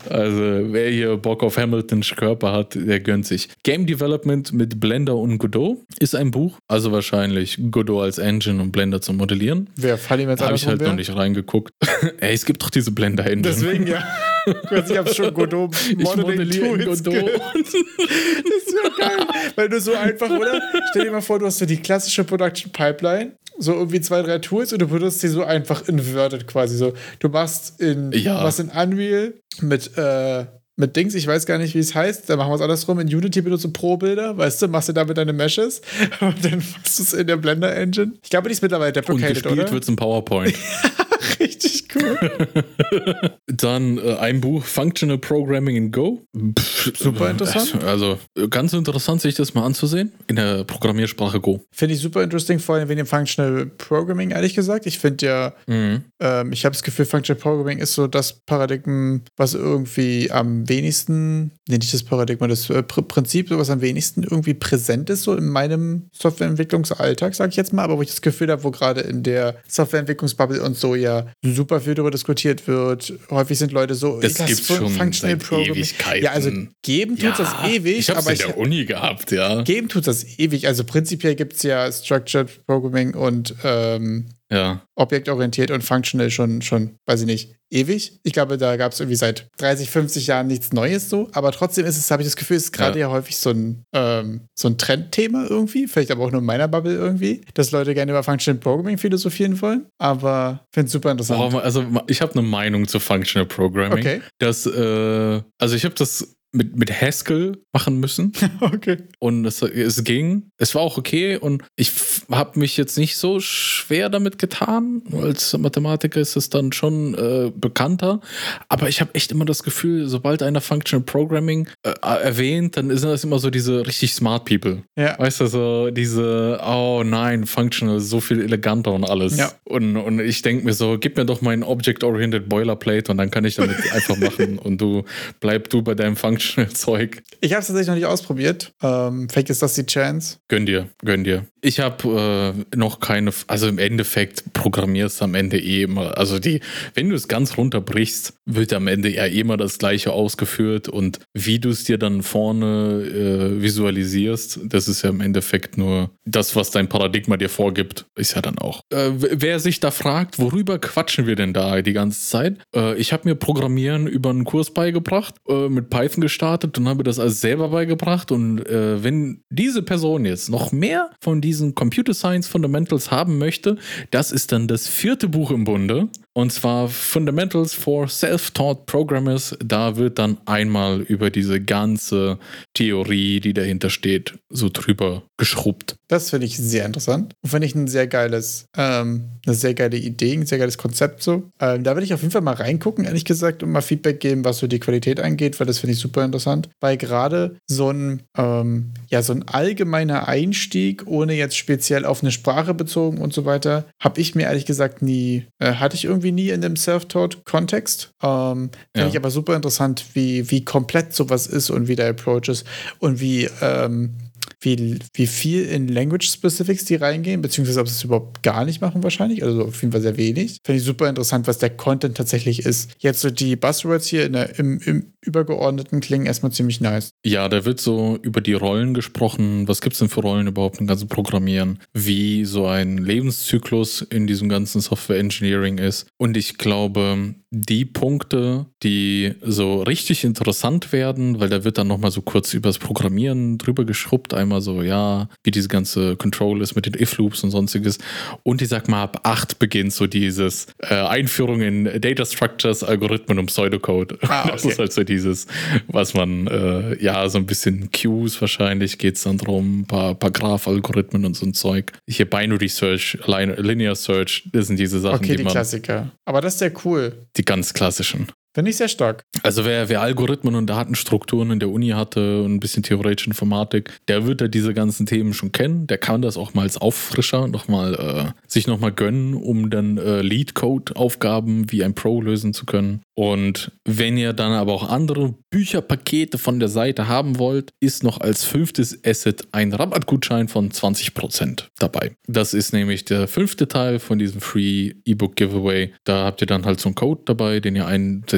Also wer hier Bock auf Hamiltons Körper hat, der gönnt sich. Game Development mit Blender und Godot ist ein Buch. Also wahrscheinlich Godot als Engine und Blender zum Modellieren. Wer fallen ihm jetzt habe ich halt noch wär? nicht reingeguckt. Ey, es gibt doch diese Blender-Engine. Deswegen ja. Ich habe schon Godot ich Modeling in Tools Godot. Das ist ja geil. Weil du so einfach, oder? Stell dir mal vor, du hast so die klassische Production Pipeline, so irgendwie zwei, drei Tools und du benutzt sie so einfach inverted quasi. So, du machst in, Ja. was in Unreal mit, äh, mit Dings, ich weiß gar nicht, wie es heißt, da machen wir es andersrum. In Unity benutzt du Pro-Bilder, weißt du, machst du damit deine Meshes und dann machst du es in der Blender-Engine. Ich glaube, die ist mittlerweile und deprecated, gespielt oder? wird es in PowerPoint. Richtig cool. Dann äh, ein Buch Functional Programming in Go. Pff, Super interessant. Also äh, ganz interessant, sich das mal anzusehen in der Programmiersprache Go. Finde ich super interesting, vor allem wegen dem Functional Programming, ehrlich gesagt. Ich finde ja, Mhm. ähm, ich habe das Gefühl, Functional Programming ist so das Paradigma, was irgendwie am wenigsten, nee, nicht das Paradigma, das äh, Pr Prinzip, so was am wenigsten irgendwie präsent ist, so in meinem Softwareentwicklungsalltag, sage ich jetzt mal, aber wo ich das Gefühl habe, wo gerade in der Softwareentwicklungsbubble und so ja super viel darüber diskutiert wird. Häufig sind Leute so, Das gibt's Fun- schon Functional Programming. Ja, also geben tut das ewig, Ich habe es aber in ich, der Uni gehabt, ja. Geben tut das ewig. Also prinzipiell gibt es ja Structured Programming und ähm, Ja. objektorientiert und functional schon, schon, weiß ich nicht, ewig. Ich glaube, da gab es irgendwie seit 30, 50 Jahren nichts Neues so. Aber trotzdem ist es, habe ich das Gefühl, es ist gerade ja. häufig so ein, ähm, so ein Trendthema irgendwie. Vielleicht aber auch nur in meiner Bubble irgendwie, dass Leute gerne über Functional Programming philosophieren wollen. Aber finde es super interessant. Boah, also ich habe eine Meinung zu Functional Programming. Okay. Das, äh, also ich habe das mit, mit Haskell machen müssen. okay. Und es, es ging. Es war auch okay. Und ich habe mich jetzt nicht so schwer damit getan. Als Mathematiker ist es dann schon äh, bekannter. Aber ich habe echt immer das Gefühl, sobald einer Functional Programming äh, erwähnt, dann sind das immer so diese richtig smart People. Ja. Weißt du, so diese, oh nein, Functional ist so viel eleganter und alles. Ja. Und, und ich denke mir so, gib mir doch mein Object-Oriented Boilerplate und dann kann ich damit einfach machen. Und du bleib du bei deinem Functional Zeug. Ich habe es tatsächlich noch nicht ausprobiert. Ähm, vielleicht ist das die Chance. Gönn dir, gönn dir. Ich habe äh, noch keine, also im Endeffekt programmierst du am Ende eh immer, also die, wenn du es ganz runterbrichst, wird am Ende ja immer das Gleiche ausgeführt und wie du es dir dann vorne äh, visualisierst, das ist ja im Endeffekt nur das, was dein Paradigma dir vorgibt, ist ja dann auch. Äh, wer sich da fragt, worüber quatschen wir denn da die ganze Zeit? Äh, ich habe mir Programmieren über einen Kurs beigebracht, äh, mit Python gestartet und habe das alles selber beigebracht und äh, wenn diese Person jetzt noch mehr von diesen Computer Science Fundamentals haben möchte, das ist dann das vierte Buch im Bunde. Und zwar Fundamentals for Self-Taught Programmers. Da wird dann einmal über diese ganze Theorie, die dahinter steht, so drüber geschrubbt. Das finde ich sehr interessant. Und finde ich ein sehr geiles, ähm, eine sehr geile Idee, ein sehr geiles Konzept so. Ähm, da würde ich auf jeden Fall mal reingucken, ehrlich gesagt, und mal Feedback geben, was so die Qualität angeht, weil das finde ich super interessant. Weil gerade so ein, ähm, ja, so ein allgemeiner Einstieg, ohne jetzt speziell auf eine Sprache bezogen und so weiter, habe ich mir ehrlich gesagt nie, äh, hatte ich irgendwie nie in dem Self-Taught-Kontext. Ähm, finde Ja. ich aber super interessant, wie, wie komplett sowas ist und wie der Approach ist und wie, ähm, wie, wie viel in Language Specifics die reingehen, beziehungsweise ob sie es überhaupt gar nicht machen wahrscheinlich, also auf jeden Fall sehr wenig. Finde ich super interessant, was der Content tatsächlich ist. Jetzt so die Buzzwords hier der, im, im Übergeordneten klingen erstmal ziemlich nice. Ja, da wird so über die Rollen gesprochen. Was gibt es denn für Rollen überhaupt im ganzen Programmieren? Wie so ein Lebenszyklus in diesem ganzen Software Engineering ist. Und ich glaube, die Punkte, die so richtig interessant werden, weil da wird dann nochmal so kurz übers Programmieren drüber geschrubbt. Einmal so, ja, wie diese ganze Control ist mit den If-Loops und sonstiges. Und ich sag mal, ab 8 beginnt so dieses äh, Einführung in Data Structures, Algorithmen und Pseudocode. Ah, okay. Das ist halt so dieses, was man, äh, ja, so ein bisschen Queues wahrscheinlich geht es dann drum, ein paar, paar Graph-Algorithmen und so ein Zeug. Hier Binary Search, Linear Search, das sind diese Sachen, okay, die, die Klassiker. Aber das ist sehr cool. Die ganz klassischen. Finde ich sehr stark. Also wer, wer Algorithmen und Datenstrukturen in der Uni hatte und ein bisschen theoretische Informatik, der wird ja diese ganzen Themen schon kennen. Der kann das auch mal als Auffrischer noch mal, äh, sich nochmal gönnen, um dann äh, Lead-Code-Aufgaben wie ein Pro lösen zu können. Und wenn ihr dann aber auch andere Bücherpakete von der Seite haben wollt, ist noch als fünftes Asset ein Rabattgutschein von 20% dabei. Das ist nämlich der fünfte Teil von diesem Free E-Book Giveaway. Da habt ihr dann halt so einen Code dabei, den ihr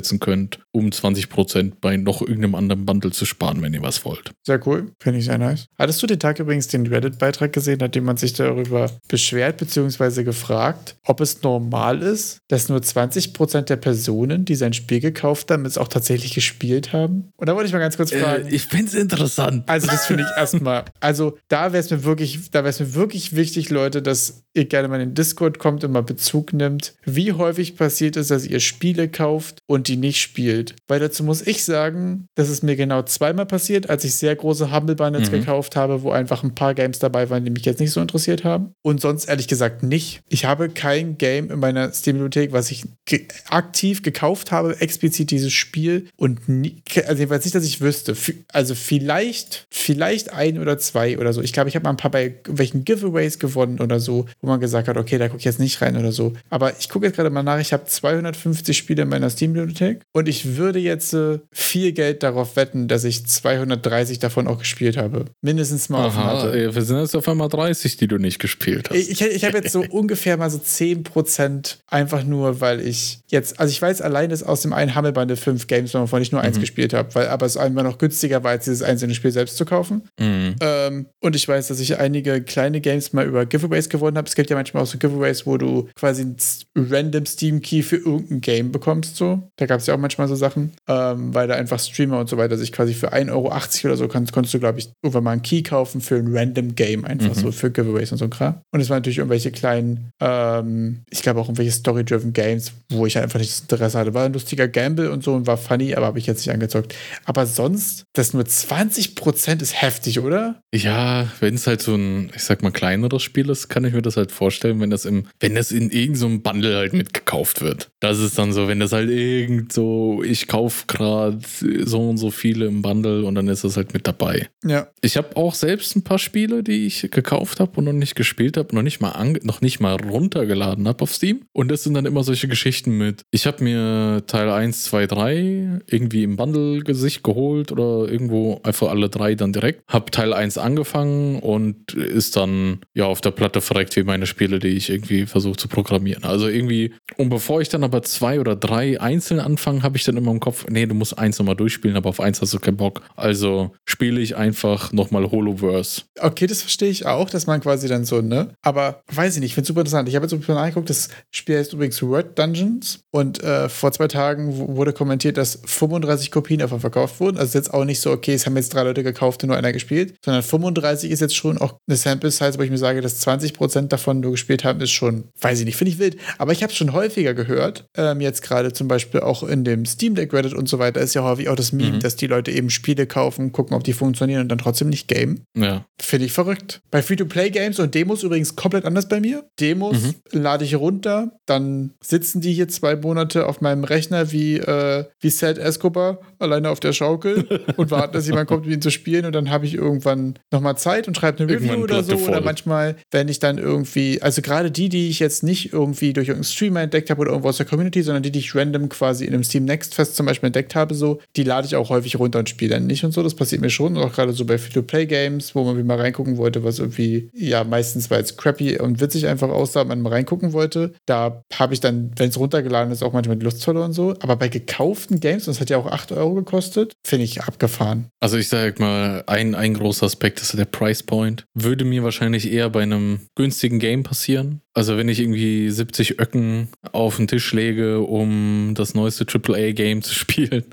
einsetzen könnt, um 20% bei noch irgendeinem anderen Bundle zu sparen, wenn ihr was wollt. Sehr cool, finde ich sehr nice. Hattest du den Tag übrigens den Reddit-Beitrag gesehen, nachdem man sich darüber beschwert bzw. gefragt, ob es normal ist, dass nur 20% der Personen, die sein Spiel gekauft haben, es auch tatsächlich gespielt haben? Und da wollte ich mal ganz kurz äh, fragen. Äh, ich finde es interessant. Also, das finde ich erstmal. Also, da wäre es mir wirklich, da wäre es mir wirklich wichtig, Leute, dass ihr gerne mal in den Discord kommt und mal Bezug nimmt, wie häufig passiert es, dass ihr Spiele kauft und die nicht spielt. Weil dazu muss ich sagen, dass es mir genau zweimal passiert, als ich sehr große Humble Bundles mhm. gekauft habe, wo einfach ein paar Games dabei waren, die mich jetzt nicht so interessiert haben. Und sonst ehrlich gesagt nicht. Ich habe kein Game in meiner Steam-Bibliothek, was ich ge aktiv gekauft habe, explizit dieses Spiel und nie, also jedenfalls nicht, dass ich wüsste. Also vielleicht, vielleicht ein oder zwei oder so. Ich glaube, ich habe mal ein paar bei welchen Giveaways gewonnen oder so, wo man gesagt hat, okay, da gucke ich jetzt nicht rein oder so. Aber ich gucke jetzt gerade mal nach, ich habe 250 Spiele in meiner Steam-Bibliothek und ich würde jetzt äh, viel Geld darauf wetten, dass ich 230 davon auch gespielt habe. Mindestens mal Aha, ey, wir sind jetzt auf einmal 30, die du nicht gespielt hast. Ich, ich, ich habe jetzt so ungefähr mal so 10% einfach nur, weil ich jetzt, also ich weiß allein, dass aus dem einen Hammelbande fünf Games, wovon ich nur mhm. eins gespielt habe, weil aber es einfach noch günstiger war, als dieses einzelne Spiel selbst zu kaufen. Mhm. Ähm, und ich weiß, dass ich einige kleine Games mal über Giveaways gewonnen habe es gibt ja manchmal auch so Giveaways, wo du quasi einen random Steam-Key für irgendein Game bekommst. So. Da gab es ja auch manchmal so Sachen, ähm, weil da einfach Streamer und so weiter sich quasi für 1,80 Euro oder so kannst, konntest du, glaube ich, irgendwann mal einen Key kaufen für ein random Game, einfach mhm. so für Giveaways und so ein Kram. Und es waren natürlich irgendwelche kleinen, ähm, ich glaube auch irgendwelche Story-driven Games, wo ich einfach nicht das Interesse hatte. War ein lustiger Gamble und so und war funny, aber habe ich jetzt nicht angezockt. Aber sonst, das nur 20% ist heftig, oder? Ja, wenn es halt so ein, ich sag mal, kleineres Spiel ist, kann ich mir das halt vorstellen, wenn das im, wenn das in irgendeinem so Bundle halt mitgekauft wird. Das ist dann so, wenn das halt irgend so, ich kaufe gerade so und so viele im Bundle und dann ist das halt mit dabei. Ja. Ich habe auch selbst ein paar Spiele, die ich gekauft habe und noch nicht gespielt habe, noch nicht mal noch nicht mal runtergeladen habe auf Steam. Und das sind dann immer solche Geschichten mit, ich habe mir Teil 1, 2, 3 irgendwie im Bundle-Gesicht geholt oder irgendwo einfach alle drei dann direkt. Hab Teil 1 angefangen und ist dann ja auf der Platte verreckt wie meine Spiele, die ich irgendwie versuche zu programmieren. Also irgendwie, und bevor ich dann aber zwei oder drei einzeln anfange, habe ich dann immer im Kopf, nee, du musst eins nochmal durchspielen, aber auf eins hast du keinen Bock. Also spiele ich einfach nochmal Holoverse. Okay, das verstehe ich auch, dass man quasi dann so, ne? Aber weiß ich nicht, ich finde es super interessant. Ich habe jetzt mal nachgeguckt, das Spiel heißt übrigens Word Dungeons und äh, vor zwei Tagen wurde kommentiert, dass 35 Kopien davon verkauft wurden. Also jetzt auch nicht so, okay, es haben jetzt drei Leute gekauft und nur einer gespielt, sondern 35 ist jetzt schon auch eine Sample-Size, wo ich mir sage, dass 20% davon nur gespielt haben, ist schon, weiß ich nicht, finde ich wild. Aber ich habe es schon häufiger gehört. Ähm, jetzt gerade zum Beispiel auch in dem Steam Deck Reddit und so weiter ist ja häufig auch das Meme, mhm. dass die Leute eben Spiele kaufen, gucken, ob die funktionieren und dann trotzdem nicht game. Ja. Finde ich verrückt. Bei Free-to-Play-Games und Demos übrigens komplett anders bei mir. Demos mhm. lade ich runter, dann sitzen die hier zwei Monate auf meinem Rechner wie, äh, wie Sad Escobar, alleine auf der Schaukel und warten, dass jemand kommt, um ihn zu spielen und dann habe ich irgendwann nochmal Zeit und schreibe eine Review oder so. Oder manchmal, wenn ich dann irgendwie, also gerade die, die ich jetzt nicht irgendwie durch irgendeinen Streamer entdeckt habe oder irgendwo aus der Community, sondern die, die ich random quasi in einem Steam Next Fest zum Beispiel entdeckt habe, so, die lade ich auch häufig runter und spiele dann nicht und so. Das passiert mir schon. Und auch gerade so bei Free-to-Play-Games, wo man mal reingucken wollte, was irgendwie, ja, meistens, weil es crappy und witzig einfach aussah, man mal reingucken wollte. Da habe ich dann, wenn es runtergeladen ist, auch manchmal die Lust verloren und so. Aber bei gekauften Games, und das hat ja auch 8 Euro gekostet, finde ich abgefahren. Also ich sage mal, ein, ein großer Aspekt ist der Price Point. Würde mir wahrscheinlich eher bei einem günstigen Game passieren. Also wenn ich irgendwie 70 Öcken auf den Tisch lege, um das neueste AAA-Game zu spielen,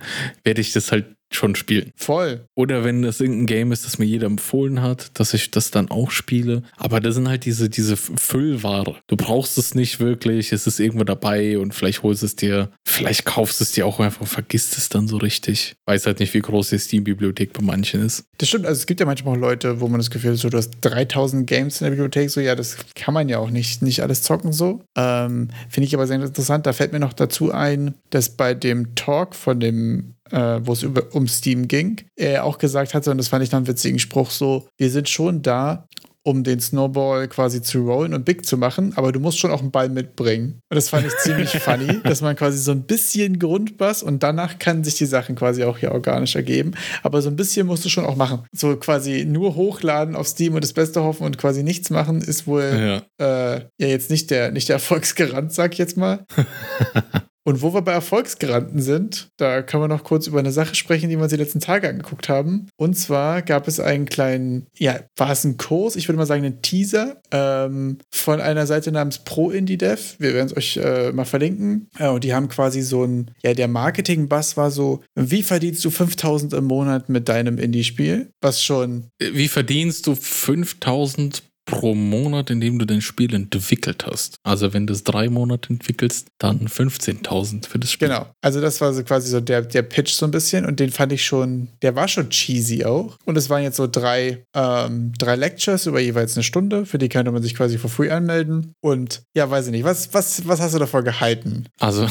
werde ich das halt schon spielen. Voll. Oder wenn das irgendein Game ist, das mir jeder empfohlen hat, dass ich das dann auch spiele. Aber das sind halt diese, diese Füllware. Du brauchst es nicht wirklich, es ist irgendwo dabei und vielleicht holst es dir, vielleicht kaufst es dir auch einfach vergisst es dann so richtig. Weiß halt nicht, wie groß die Steam-Bibliothek bei manchen ist. Das stimmt, also es gibt ja manchmal auch Leute, wo man das Gefühl hat, so, du hast 3000 Games in der Bibliothek, so ja, das kann man ja auch nicht, nicht alles zocken so. Ähm, Finde ich aber sehr interessant. Da fällt mir noch dazu ein, dass bei dem Talk von dem äh, wo es über, um Steam ging, er auch gesagt hatte, und das fand ich dann einen witzigen Spruch, so, wir sind schon da, um den Snowball quasi zu rollen und big zu machen, aber du musst schon auch einen Ball mitbringen. Und das fand ich ziemlich funny, dass man quasi so ein bisschen Grundbass und danach kann sich die Sachen quasi auch hier organisch ergeben. Aber so ein bisschen musst du schon auch machen. So quasi nur hochladen auf Steam und das Beste hoffen und quasi nichts machen, ist wohl ja, äh, ja jetzt nicht der, nicht der Erfolgsgarant, sag ich jetzt mal. Und wo wir bei Erfolgsgaranten sind, da können wir noch kurz über eine Sache sprechen, die wir uns die letzten Tage angeguckt haben. Und zwar gab es einen kleinen, ja, war es ein Kurs, ich würde mal sagen, einen Teaser ähm, von einer Seite namens Pro Indie Dev. Wir werden es euch äh, mal verlinken. Ja, und die haben quasi so ein, ja, der Marketing-Bass war so, wie verdienst du 5000 im Monat mit deinem Indie-Spiel? Was schon. Wie verdienst du 5000 pro Monat, in dem du dein Spiel entwickelt hast. Also wenn du es drei Monate entwickelst, dann 15.000 für das Spiel. Genau. Also das war so quasi so der, der Pitch so ein bisschen und den fand ich schon, der war schon cheesy auch. Und es waren jetzt so drei, ähm, drei Lectures über jeweils eine Stunde, für die könnte man sich quasi for free anmelden. Und ja, weiß ich nicht, was, was, was hast du davor gehalten? Also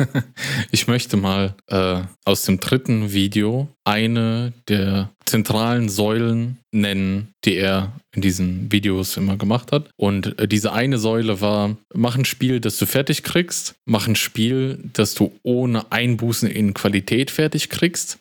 ich möchte mal äh, aus dem dritten Video eine der zentralen Säulen nennen, die er in diesen Videos immer gemacht hat. Und äh, diese eine Säule war, mach ein Spiel, das du fertig kriegst, mach ein Spiel, das du ohne Einbußen in Qualität fertig kriegst,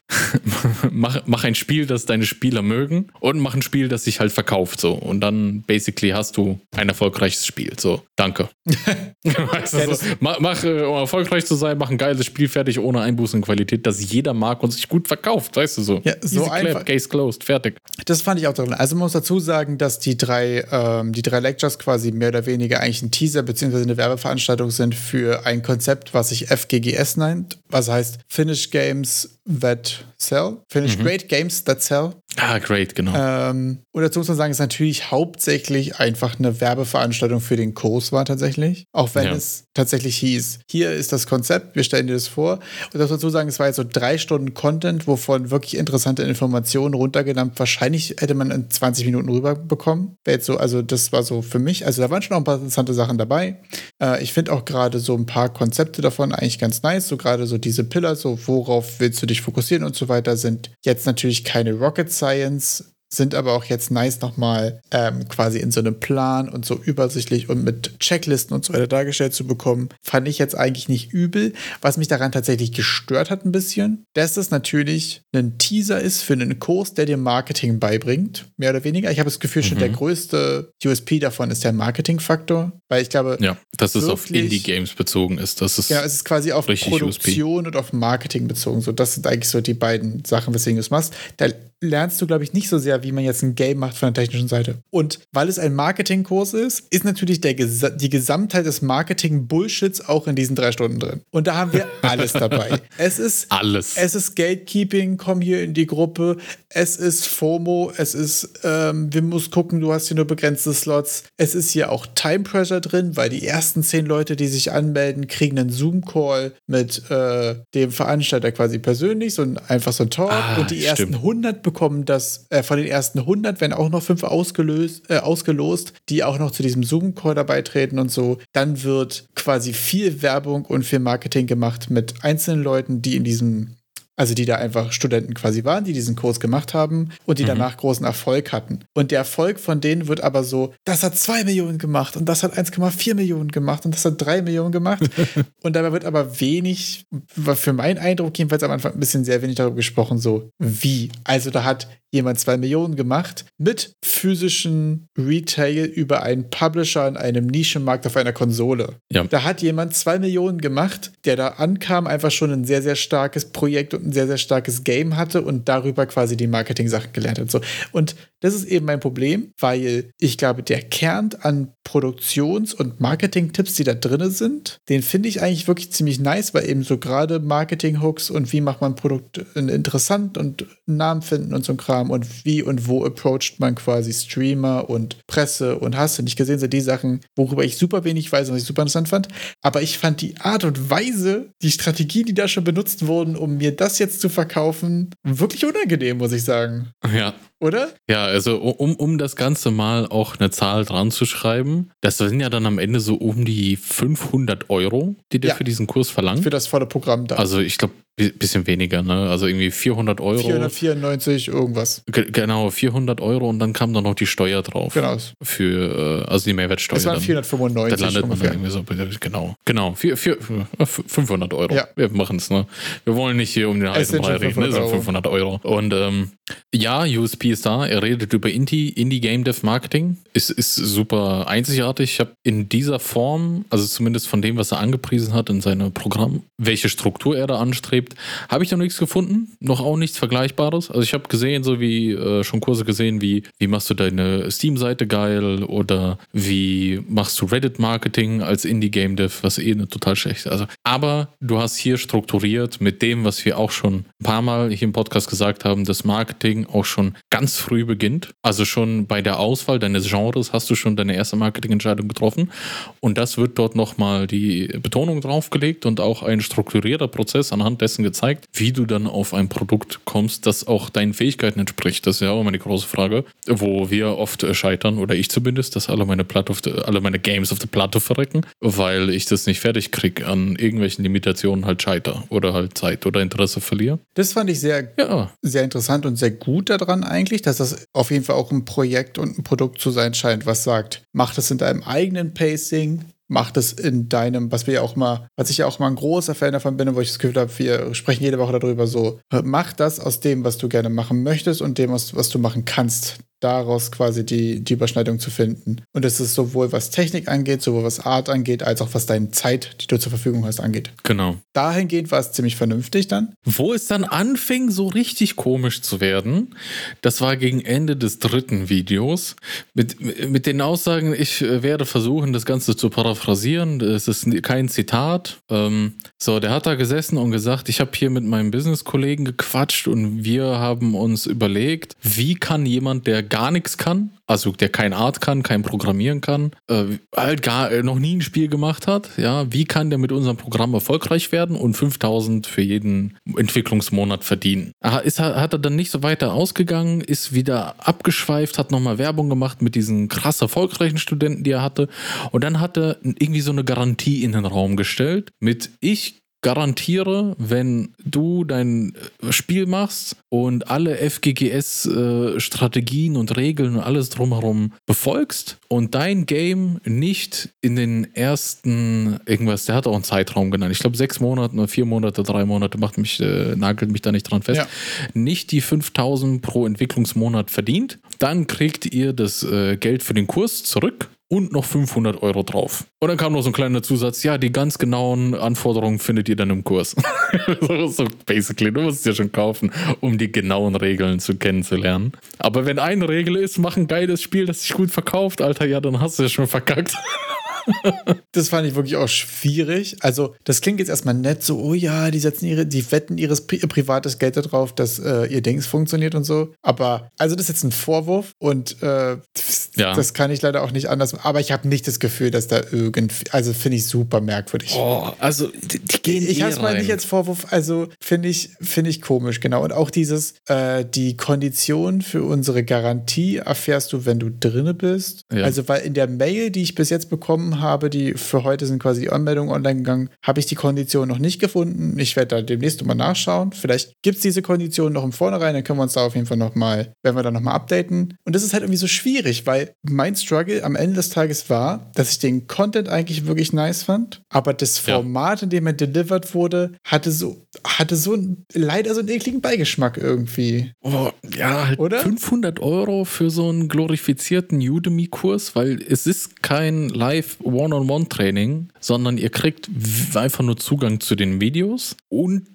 mach, mach ein Spiel, das deine Spieler mögen und mach ein Spiel, das sich halt verkauft. So. Und dann basically hast du ein erfolgreiches Spiel. So, danke. weißt du, so, mach, mach, äh, um erfolgreich zu sein, mach ein geiles Spiel fertig ohne Einbußen in Qualität, das jeder mag und sich gut verkauft, weißt du so. Ja, so einfach. Case closed, fertig. Das fand ich auch drin. Also man muss dazu sagen, dass die drei, ähm, die drei Lectures quasi mehr oder weniger eigentlich ein Teaser bzw. eine Werbeveranstaltung sind für ein Konzept, was sich FGGS nennt. Was heißt Finish Games That Sell. Finish mhm. Great Games That Sell. Ah, great, genau. Ähm, und dazu muss man sagen, ist natürlich hauptsächlich einfach eine Werbeveranstaltung für den Kurs war tatsächlich. Auch wenn ja. es tatsächlich hieß, hier ist das Konzept, wir stellen dir das vor. Und dazu sagen, es war jetzt so drei Stunden Content, wovon wirklich interessante Informationen runtergenommen. Wahrscheinlich hätte man in 20 Minuten rüberbekommen. Wäre jetzt so, also das war so für mich. Also da waren schon noch ein paar interessante Sachen dabei. Äh, ich finde auch gerade so ein paar Konzepte davon eigentlich ganz nice. So gerade so diese Pillar, so worauf willst du dich fokussieren und so weiter, sind. Jetzt natürlich keine Rocket Science, sind aber auch jetzt nice nochmal ähm, quasi in so einem Plan und so übersichtlich und mit Checklisten und so weiter dargestellt zu bekommen, fand ich jetzt eigentlich nicht übel. Was mich daran tatsächlich gestört hat ein bisschen, dass es natürlich ein Teaser ist für einen Kurs, der dir Marketing beibringt, mehr oder weniger. Ich habe das Gefühl, mhm. schon der größte USP davon ist der Marketing-Faktor, weil ich glaube, ja, dass es auf Indie-Games bezogen ist. Das ist ja, es ist quasi auf Produktion USP. und auf Marketing bezogen. So, das sind eigentlich so die beiden Sachen, weswegen du es machst. Da lernst du, glaube ich, nicht so sehr, wie man jetzt ein Game macht von der technischen Seite. Und weil es ein Marketingkurs ist, ist natürlich der, die Gesamtheit des Marketing-Bullshits auch in diesen drei Stunden drin. Und da haben wir alles dabei. Es ist alles. Es ist Gatekeeping, komm hier in die Gruppe. Es ist FOMO. Es ist, ähm, wir müssen gucken, du hast hier nur begrenzte Slots. Es ist hier auch Time Pressure drin, weil die ersten zehn Leute, die sich anmelden, kriegen einen Zoom-Call mit äh, dem Veranstalter quasi persönlich, so ein, einfach so ein Talk. Ah, und die stimmt. ersten 100 bekommen das, äh, von den ersten 100 werden auch noch fünf ausgelöst, äh, ausgelost, die auch noch zu diesem Zoom-Call dabei treten und so. Dann wird quasi viel Werbung und viel Marketing gemacht mit einzelnen Leuten, die in diesem Also die da einfach Studenten quasi waren, die diesen Kurs gemacht haben und die mhm. danach großen Erfolg hatten. Und der Erfolg von denen wird aber so, das hat 2 Millionen gemacht und das hat 1,4 Millionen gemacht und das hat 3 Millionen gemacht. und dabei wird aber wenig, war für meinen Eindruck jedenfalls am Anfang ein bisschen sehr wenig darüber gesprochen, so wie. Also da hat jemand 2 Millionen gemacht mit physischen Retail über einen Publisher in einem Nischenmarkt auf einer Konsole. Ja. Da hat jemand 2 Millionen gemacht, der da ankam, einfach schon ein sehr, sehr starkes Projekt und sehr, sehr starkes Game hatte und darüber quasi die Marketing-Sachen gelernt hat. So. Und das ist eben mein Problem, weil ich glaube, der Kern an Produktions- und Marketing-Tipps, die da drin sind, den finde ich eigentlich wirklich ziemlich nice, weil eben so gerade Marketing-Hooks und wie macht man ein Produkt interessant und Namen finden und so ein Kram und wie und wo approacht man quasi Streamer und Presse und hast du nicht gesehen, sind die Sachen, worüber ich super wenig weiß und was ich super interessant fand. Aber ich fand die Art und Weise, die Strategien, die da schon benutzt wurden, um mir das jetzt zu verkaufen, wirklich unangenehm, muss ich sagen. Ja, oder? Ja, also um, um das Ganze mal auch eine Zahl dran zu schreiben, das sind ja dann am Ende so um die 500 Euro, die der ja, für diesen Kurs verlangt. Für das volle Programm da. Also ich glaube, bisschen weniger, ne? Also irgendwie 400 Euro. 494 irgendwas. G genau, 400 Euro und dann kam dann noch die Steuer drauf. Genau. Für, äh, also die Mehrwertsteuer. Das waren 495 dann landet ungefähr. man irgendwie so, genau, genau, 4, 4, 500 Euro. Ja. Wir machen es, ne? Wir wollen nicht hier um den heißen Brei reden, ne? Es sind 500 Euro. Und ähm, ja, USP ist da. Er redet über Indie, Indie Game Dev Marketing. Ist, ist super einzigartig. Ich habe in dieser Form, also zumindest von dem, was er angepriesen hat in seinem Programm, welche Struktur er da anstrebt. Habe ich noch nichts gefunden, noch auch nichts Vergleichbares. Also ich habe gesehen, so wie äh, schon Kurse gesehen, wie, wie machst du deine Steam-Seite geil oder wie machst du Reddit-Marketing als Indie-Game-Dev, was eh eine total schlecht ist. Also, aber du hast hier strukturiert mit dem, was wir auch schon ein paar Mal hier im Podcast gesagt haben, dass Marketing auch schon ganz früh beginnt. Also schon bei der Auswahl deines Genres hast du schon deine erste Marketingentscheidung getroffen. Und das wird dort nochmal die Betonung draufgelegt und auch ein strukturierter Prozess anhand dessen gezeigt, wie du dann auf ein Produkt kommst, das auch deinen Fähigkeiten entspricht. Das ist ja auch immer die große Frage, wo wir oft scheitern, oder ich zumindest, dass alle meine, Platte the, alle meine Games auf der Platte verrecken, weil ich das nicht fertig kriege, an irgendwelchen Limitationen halt scheiter oder halt Zeit oder Interesse verliere. Das fand ich sehr, ja. sehr interessant und sehr gut daran eigentlich, dass das auf jeden Fall auch ein Projekt und ein Produkt zu sein scheint, was sagt, mach das in deinem eigenen Pacing, mach das in deinem, was wir ja auch mal, was ich ja auch mal ein großer Fan davon bin, wo ich das Gefühl habe, wir sprechen jede Woche darüber so, mach das aus dem, was du gerne machen möchtest und dem, was, was du machen kannst daraus quasi die, die Überschneidung zu finden. Und das ist sowohl was Technik angeht, sowohl was Art angeht, als auch was deine Zeit, die du zur Verfügung hast, angeht. Genau. Dahingehend war es ziemlich vernünftig dann. Wo es dann anfing, so richtig komisch zu werden, das war gegen Ende des dritten Videos. Mit, mit den Aussagen, ich äh, werde versuchen, das Ganze zu paraphrasieren. Es ist kein Zitat. Ähm, so, der hat da gesessen und gesagt, ich habe hier mit meinem Business-Kollegen gequatscht und wir haben uns überlegt, wie kann jemand, der gar nichts kann, also der kein Art kann, kein Programmieren kann, äh, halt gar äh, noch nie ein Spiel gemacht hat, ja, wie kann der mit unserem Programm erfolgreich werden und 5000 für jeden Entwicklungsmonat verdienen? Ist, hat er dann nicht so weiter ausgegangen, ist wieder abgeschweift, hat nochmal Werbung gemacht mit diesen krass erfolgreichen Studenten, die er hatte und dann hat er irgendwie so eine Garantie in den Raum gestellt mit ich garantiere, wenn du dein äh, Spiel machst und alle FGGS-Strategien äh, und Regeln und alles drumherum befolgst und dein Game nicht in den ersten irgendwas, der hat auch einen Zeitraum genannt, ich glaube sechs Monate oder vier Monate, drei Monate, macht mich, äh, nagelt mich da nicht dran fest, ja. nicht die 5000 pro Entwicklungsmonat verdient, dann kriegt ihr das äh, Geld für den Kurs zurück und noch 500 Euro drauf. Und dann kam noch so ein kleiner Zusatz, ja, die ganz genauen Anforderungen findet ihr dann im Kurs. so, basically, du musst es ja schon kaufen, um die genauen Regeln zu kennenzulernen. Aber wenn eine Regel ist, mach ein geiles Spiel, das sich gut verkauft, Alter, ja, dann hast du es schon verkackt. das fand ich wirklich auch schwierig. Also, das klingt jetzt erstmal nett, so, oh ja, die setzen ihre, die wetten ihres ihr privates Geld darauf, dass äh, ihr Dings funktioniert und so. Aber, also, das ist jetzt ein Vorwurf und äh, ja. das kann ich leider auch nicht anders. Aber ich habe nicht das Gefühl, dass da irgendwie, also finde ich super merkwürdig. Oh, also, die, die gehen Ich habe es mal nicht als Vorwurf, also finde ich, finde ich komisch, genau. Und auch dieses, äh, die Kondition für unsere Garantie erfährst du, wenn du drinne bist. Ja. Also, weil in der Mail, die ich bis jetzt bekommen bekommen habe, die für heute sind quasi die Anmeldungen online gegangen, habe ich die Kondition noch nicht gefunden. Ich werde da demnächst mal nachschauen. Vielleicht gibt es diese Kondition noch im Vornherein, dann können wir uns da auf jeden Fall nochmal, werden wir da nochmal updaten. Und das ist halt irgendwie so schwierig, weil mein Struggle am Ende des Tages war, dass ich den Content eigentlich wirklich nice fand, aber das Format, ja. in dem er delivered wurde, hatte so, hatte so leider so einen ekligen Beigeschmack irgendwie. Oh, ja, halt Oder? 500 Euro für so einen glorifizierten Udemy-Kurs, weil es ist kein Live-One-on-One-Training, sondern ihr kriegt einfach nur Zugang zu den Videos und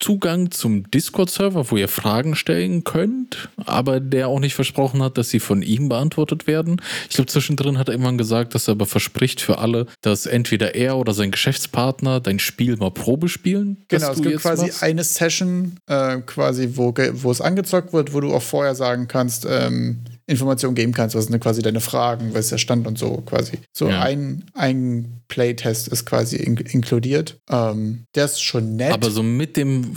Zugang zum Discord-Server, wo ihr Fragen stellen könnt, aber der auch nicht versprochen hat, dass sie von ihm beantwortet werden. Ich glaube, zwischendrin hat er irgendwann gesagt, dass er aber verspricht für alle, dass entweder er oder sein Geschäftspartner dein Spiel mal Probe spielen. Genau, es gibt quasi machst. eine Session, äh, quasi, wo, wo es angezockt wird, wo du auch vorher sagen kannst, ähm, Informationen geben kannst, was sind quasi deine Fragen, was ist der Stand und so quasi. So ja. ein, ein Playtest ist quasi in, inkludiert. Ähm, der ist schon nett. Aber so mit dem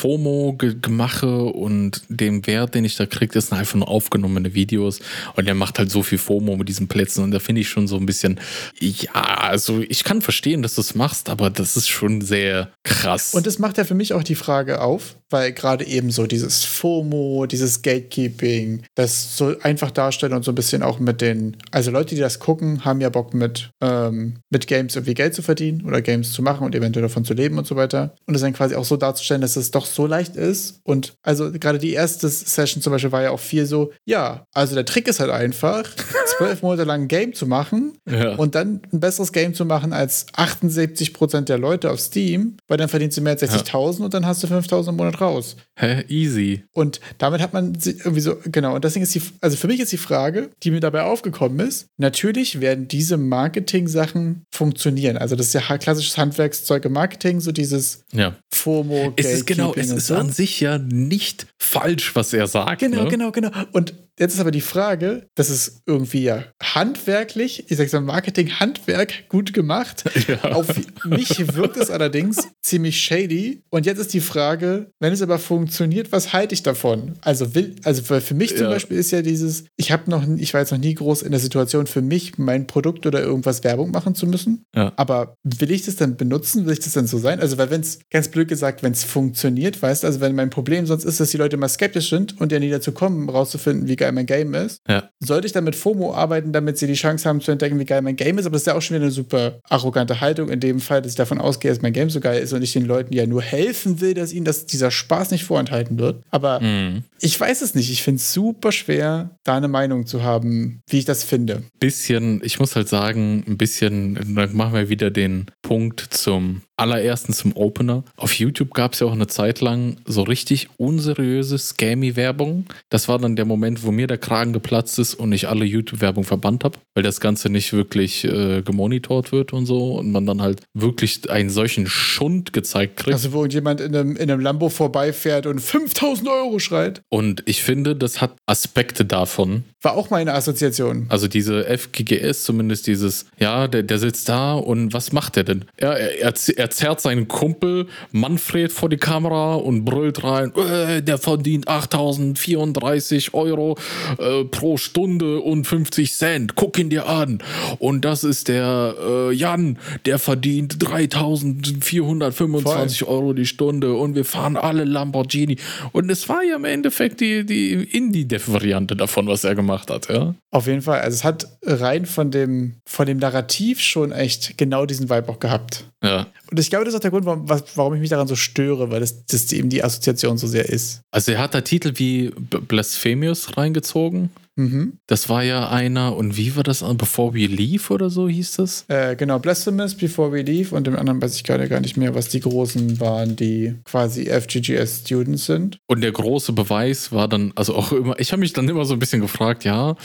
FOMO-Gemache und dem Wert, den ich da kriege, das sind einfach nur aufgenommene Videos. Und der macht halt so viel FOMO mit diesen Plätzen. Und da finde ich schon so ein bisschen, ja, also ich kann verstehen, dass du es machst, aber das ist schon sehr krass. Und das macht ja für mich auch die Frage auf, weil gerade eben so dieses FOMO, dieses Gatekeeping, das so einfach darstellen und so ein bisschen auch mit den, also Leute, die das gucken, haben ja Bock mit, ähm, mit Games irgendwie Geld zu verdienen oder Games zu machen und eventuell davon zu leben und so weiter. Und das dann quasi auch so darzustellen, dass es doch so leicht ist. Und also gerade die erste Session zum Beispiel war ja auch viel so, ja, also der Trick ist halt einfach, zwölf Monate lang ein Game zu machen ja. und dann ein besseres Game zu machen als 78 Prozent der Leute auf Steam, weil dann verdienst du mehr als 60.000 ja. und dann hast du 5.000 im Monat raus. Hä? Easy. Und damit hat man irgendwie so, genau, und deswegen ist die, also für mich ist die Frage, die mir dabei aufgekommen ist, natürlich werden diese Marketing-Sachen funktionieren. Also das ist ja klassisches Handwerkszeug im Marketing, so dieses ja. FOMO, es ist genau, es ist so. an sich ja nicht falsch, was er sagt. Genau, ne? genau, genau. Und Jetzt ist aber die Frage, das ist irgendwie ja handwerklich, ich sage mal Marketing-Handwerk gut gemacht. Ja. Auf mich wirkt es allerdings ziemlich shady. Und jetzt ist die Frage, wenn es aber funktioniert, was halte ich davon? Also will, also für mich zum ja. Beispiel ist ja dieses, ich habe noch, ich war jetzt noch nie groß in der Situation, für mich mein Produkt oder irgendwas Werbung machen zu müssen. Ja. Aber will ich das dann benutzen? Will ich das dann so sein? Also, weil wenn es, ganz blöd gesagt, wenn es funktioniert, weißt du, also wenn mein Problem sonst ist, dass die Leute mal skeptisch sind und ja nie dazu kommen, rauszufinden, wie geil geil mein Game ist. Ja. Sollte ich dann mit FOMO arbeiten, damit sie die Chance haben zu entdecken, wie geil mein Game ist? Aber das ist ja auch schon wieder eine super arrogante Haltung in dem Fall, dass ich davon ausgehe, dass mein Game so geil ist und ich den Leuten ja nur helfen will, dass ihnen das, dieser Spaß nicht vorenthalten wird. Aber mhm. ich weiß es nicht. Ich finde es super schwer, da eine Meinung zu haben, wie ich das finde. Bisschen, ich muss halt sagen, ein bisschen, dann machen wir wieder den Punkt zum allerersten zum Opener. Auf YouTube gab es ja auch eine Zeit lang so richtig unseriöse Scammy-Werbung. Das war dann der Moment, wo mir der Kragen geplatzt ist und ich alle YouTube-Werbung verbannt habe, weil das Ganze nicht wirklich äh, gemonitort wird und so und man dann halt wirklich einen solchen Schund gezeigt kriegt. Also wo jemand in einem, in einem Lambo vorbeifährt und 5000 Euro schreit. Und ich finde, das hat Aspekte davon. War auch meine Assoziation. Also diese FGGS, zumindest dieses, ja, der, der sitzt da und was macht der denn? Er, er, er, er er zerrt seinen Kumpel Manfred vor die Kamera und brüllt rein, äh, der verdient 8034 Euro äh, pro Stunde und 50 Cent. Guck ihn dir an. Und das ist der äh, Jan, der verdient 3425 Voll. Euro die Stunde und wir fahren alle Lamborghini. Und es war ja im Endeffekt die, die Indie-Variante davon, was er gemacht hat, ja. Auf jeden Fall. Also es hat rein von dem, von dem Narrativ schon echt genau diesen Vibe auch gehabt. Ja. Und ich glaube, das ist auch der Grund, warum, warum ich mich daran so störe, weil das, das eben die Assoziation so sehr ist. Also er hat da Titel wie Blasphemius reingezogen. Mhm. Das war ja einer, und wie war das? Before We Leave oder so hieß das? Äh, genau, Blasphemous, Before We Leave und dem anderen weiß ich gerade gar nicht mehr, was die großen waren, die quasi FGGS-Students sind. Und der große Beweis war dann, also auch immer, ich habe mich dann immer so ein bisschen gefragt, ja,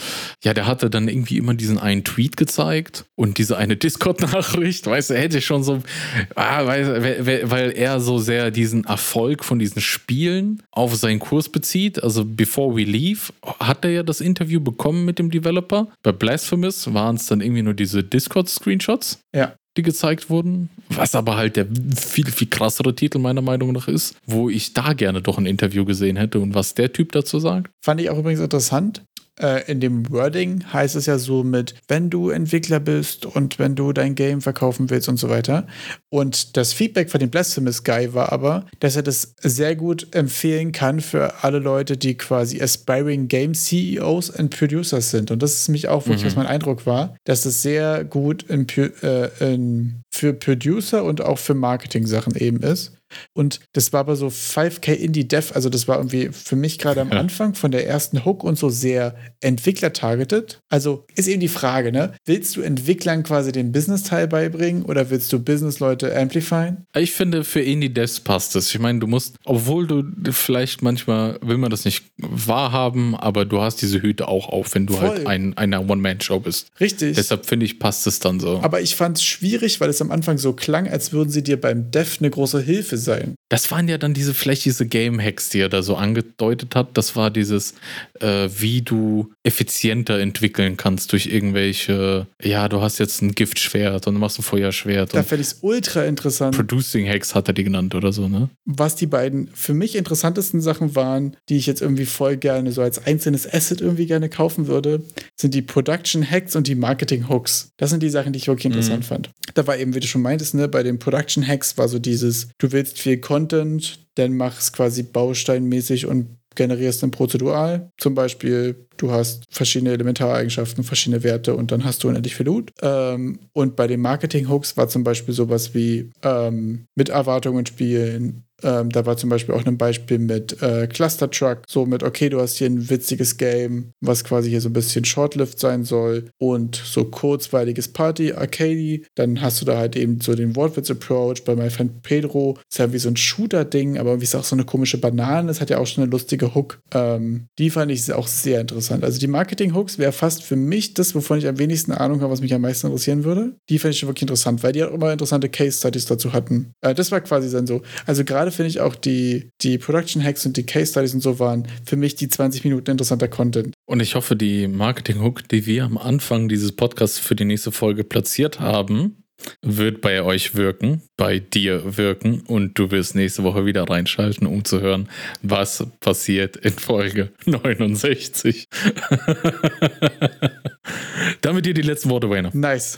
ja, der hatte dann irgendwie immer diesen einen Tweet gezeigt und diese eine Discord-Nachricht, weißt du, hätte ich schon so, ah, weil, weil er so sehr diesen Erfolg von diesen Spielen auf seinen Kurs bezieht. Also Before We Leave hat er ja das Interview bekommen mit dem Developer. Bei Blasphemous waren es dann irgendwie nur diese Discord-Screenshots. Ja die gezeigt wurden, was aber halt der viel, viel krassere Titel meiner Meinung nach ist, wo ich da gerne doch ein Interview gesehen hätte und was der Typ dazu sagt. Fand ich auch übrigens interessant. Äh, in dem Wording heißt es ja so mit, wenn du Entwickler bist und wenn du dein Game verkaufen willst und so weiter. Und das Feedback von dem Blasphemous Guy war aber, dass er das sehr gut empfehlen kann für alle Leute, die quasi aspiring Game CEOs und Producers sind. Und das ist mich auch wirklich, mhm. was mein Eindruck war, dass es sehr gut in, äh, in, für Producer und auch für Marketing-Sachen eben ist. Und das war aber so 5K Indie Dev, also das war irgendwie für mich gerade am Anfang von der ersten Hook und so sehr Entwickler-targeted. Also ist eben die Frage, ne? Willst du Entwicklern quasi den Business-Teil beibringen oder willst du Business-Leute amplifyen? Ich finde, für Indie Devs passt es. Ich meine, du musst, obwohl du vielleicht manchmal will man das nicht wahrhaben, aber du hast diese Hüte auch auf, wenn du halt Voll. halt ein, einer One-Man-Show bist. Richtig. Deshalb finde ich, passt es dann so. Aber ich fand es schwierig, weil es am Anfang so klang, als würden sie dir beim Dev eine große Hilfe sein. Das waren ja dann diese, vielleicht diese Game-Hacks, die er da so angedeutet hat. Das war dieses, äh, wie du effizienter entwickeln kannst durch irgendwelche, ja, du hast jetzt ein Giftschwert und du machst ein Feuerschwert. Da fände ich es ultra interessant. Producing Hacks hat er die genannt oder so, ne? Was die beiden für mich interessantesten Sachen waren, die ich jetzt irgendwie voll gerne so als einzelnes Asset irgendwie gerne kaufen würde, sind die Production Hacks und die Marketing Hooks. Das sind die Sachen, die ich wirklich interessant mhm. fand. Da war eben, wie du schon meintest, ne, bei den Production Hacks war so dieses, du willst viel Content, dann mach es quasi bausteinmäßig und generierst dann prozedural. Zum Beispiel, du hast verschiedene Elementareigenschaften, verschiedene Werte und dann hast du unendlich viel Loot. Ähm, und bei den Marketing-Hooks war zum Beispiel sowas wie ähm, mit Erwartungen spielen, ähm, da war zum Beispiel auch ein Beispiel mit äh, Cluster Truck, so mit, okay, du hast hier ein witziges Game, was quasi hier so ein bisschen Shortlift sein soll und so kurzweiliges Party, Arcade. Dann hast du da halt eben so den Wortwitz-Approach bei My Friend Pedro. Ist ja wie so ein Shooter-Ding, aber wie ist auch so eine komische Banane. Das hat ja auch schon eine lustige Hook. Ähm, die fand ich auch sehr interessant. Also die Marketing-Hooks wäre fast für mich das, wovon ich am wenigsten Ahnung habe, was mich am meisten interessieren würde. Die fand ich schon wirklich interessant, weil die auch immer interessante Case-Studies dazu hatten. Äh, das war quasi dann so. Also gerade gerade finde ich auch die, die Production Hacks und die Case Studies und so waren für mich die 20 Minuten interessanter Content. Und ich hoffe, die Marketing Hook, die wir am Anfang dieses Podcasts für die nächste Folge platziert haben, wird bei euch wirken, bei dir wirken und du wirst nächste Woche wieder reinschalten, um zu hören, was passiert in Folge 69. Damit dir die letzten Worte, Wayne. Nice.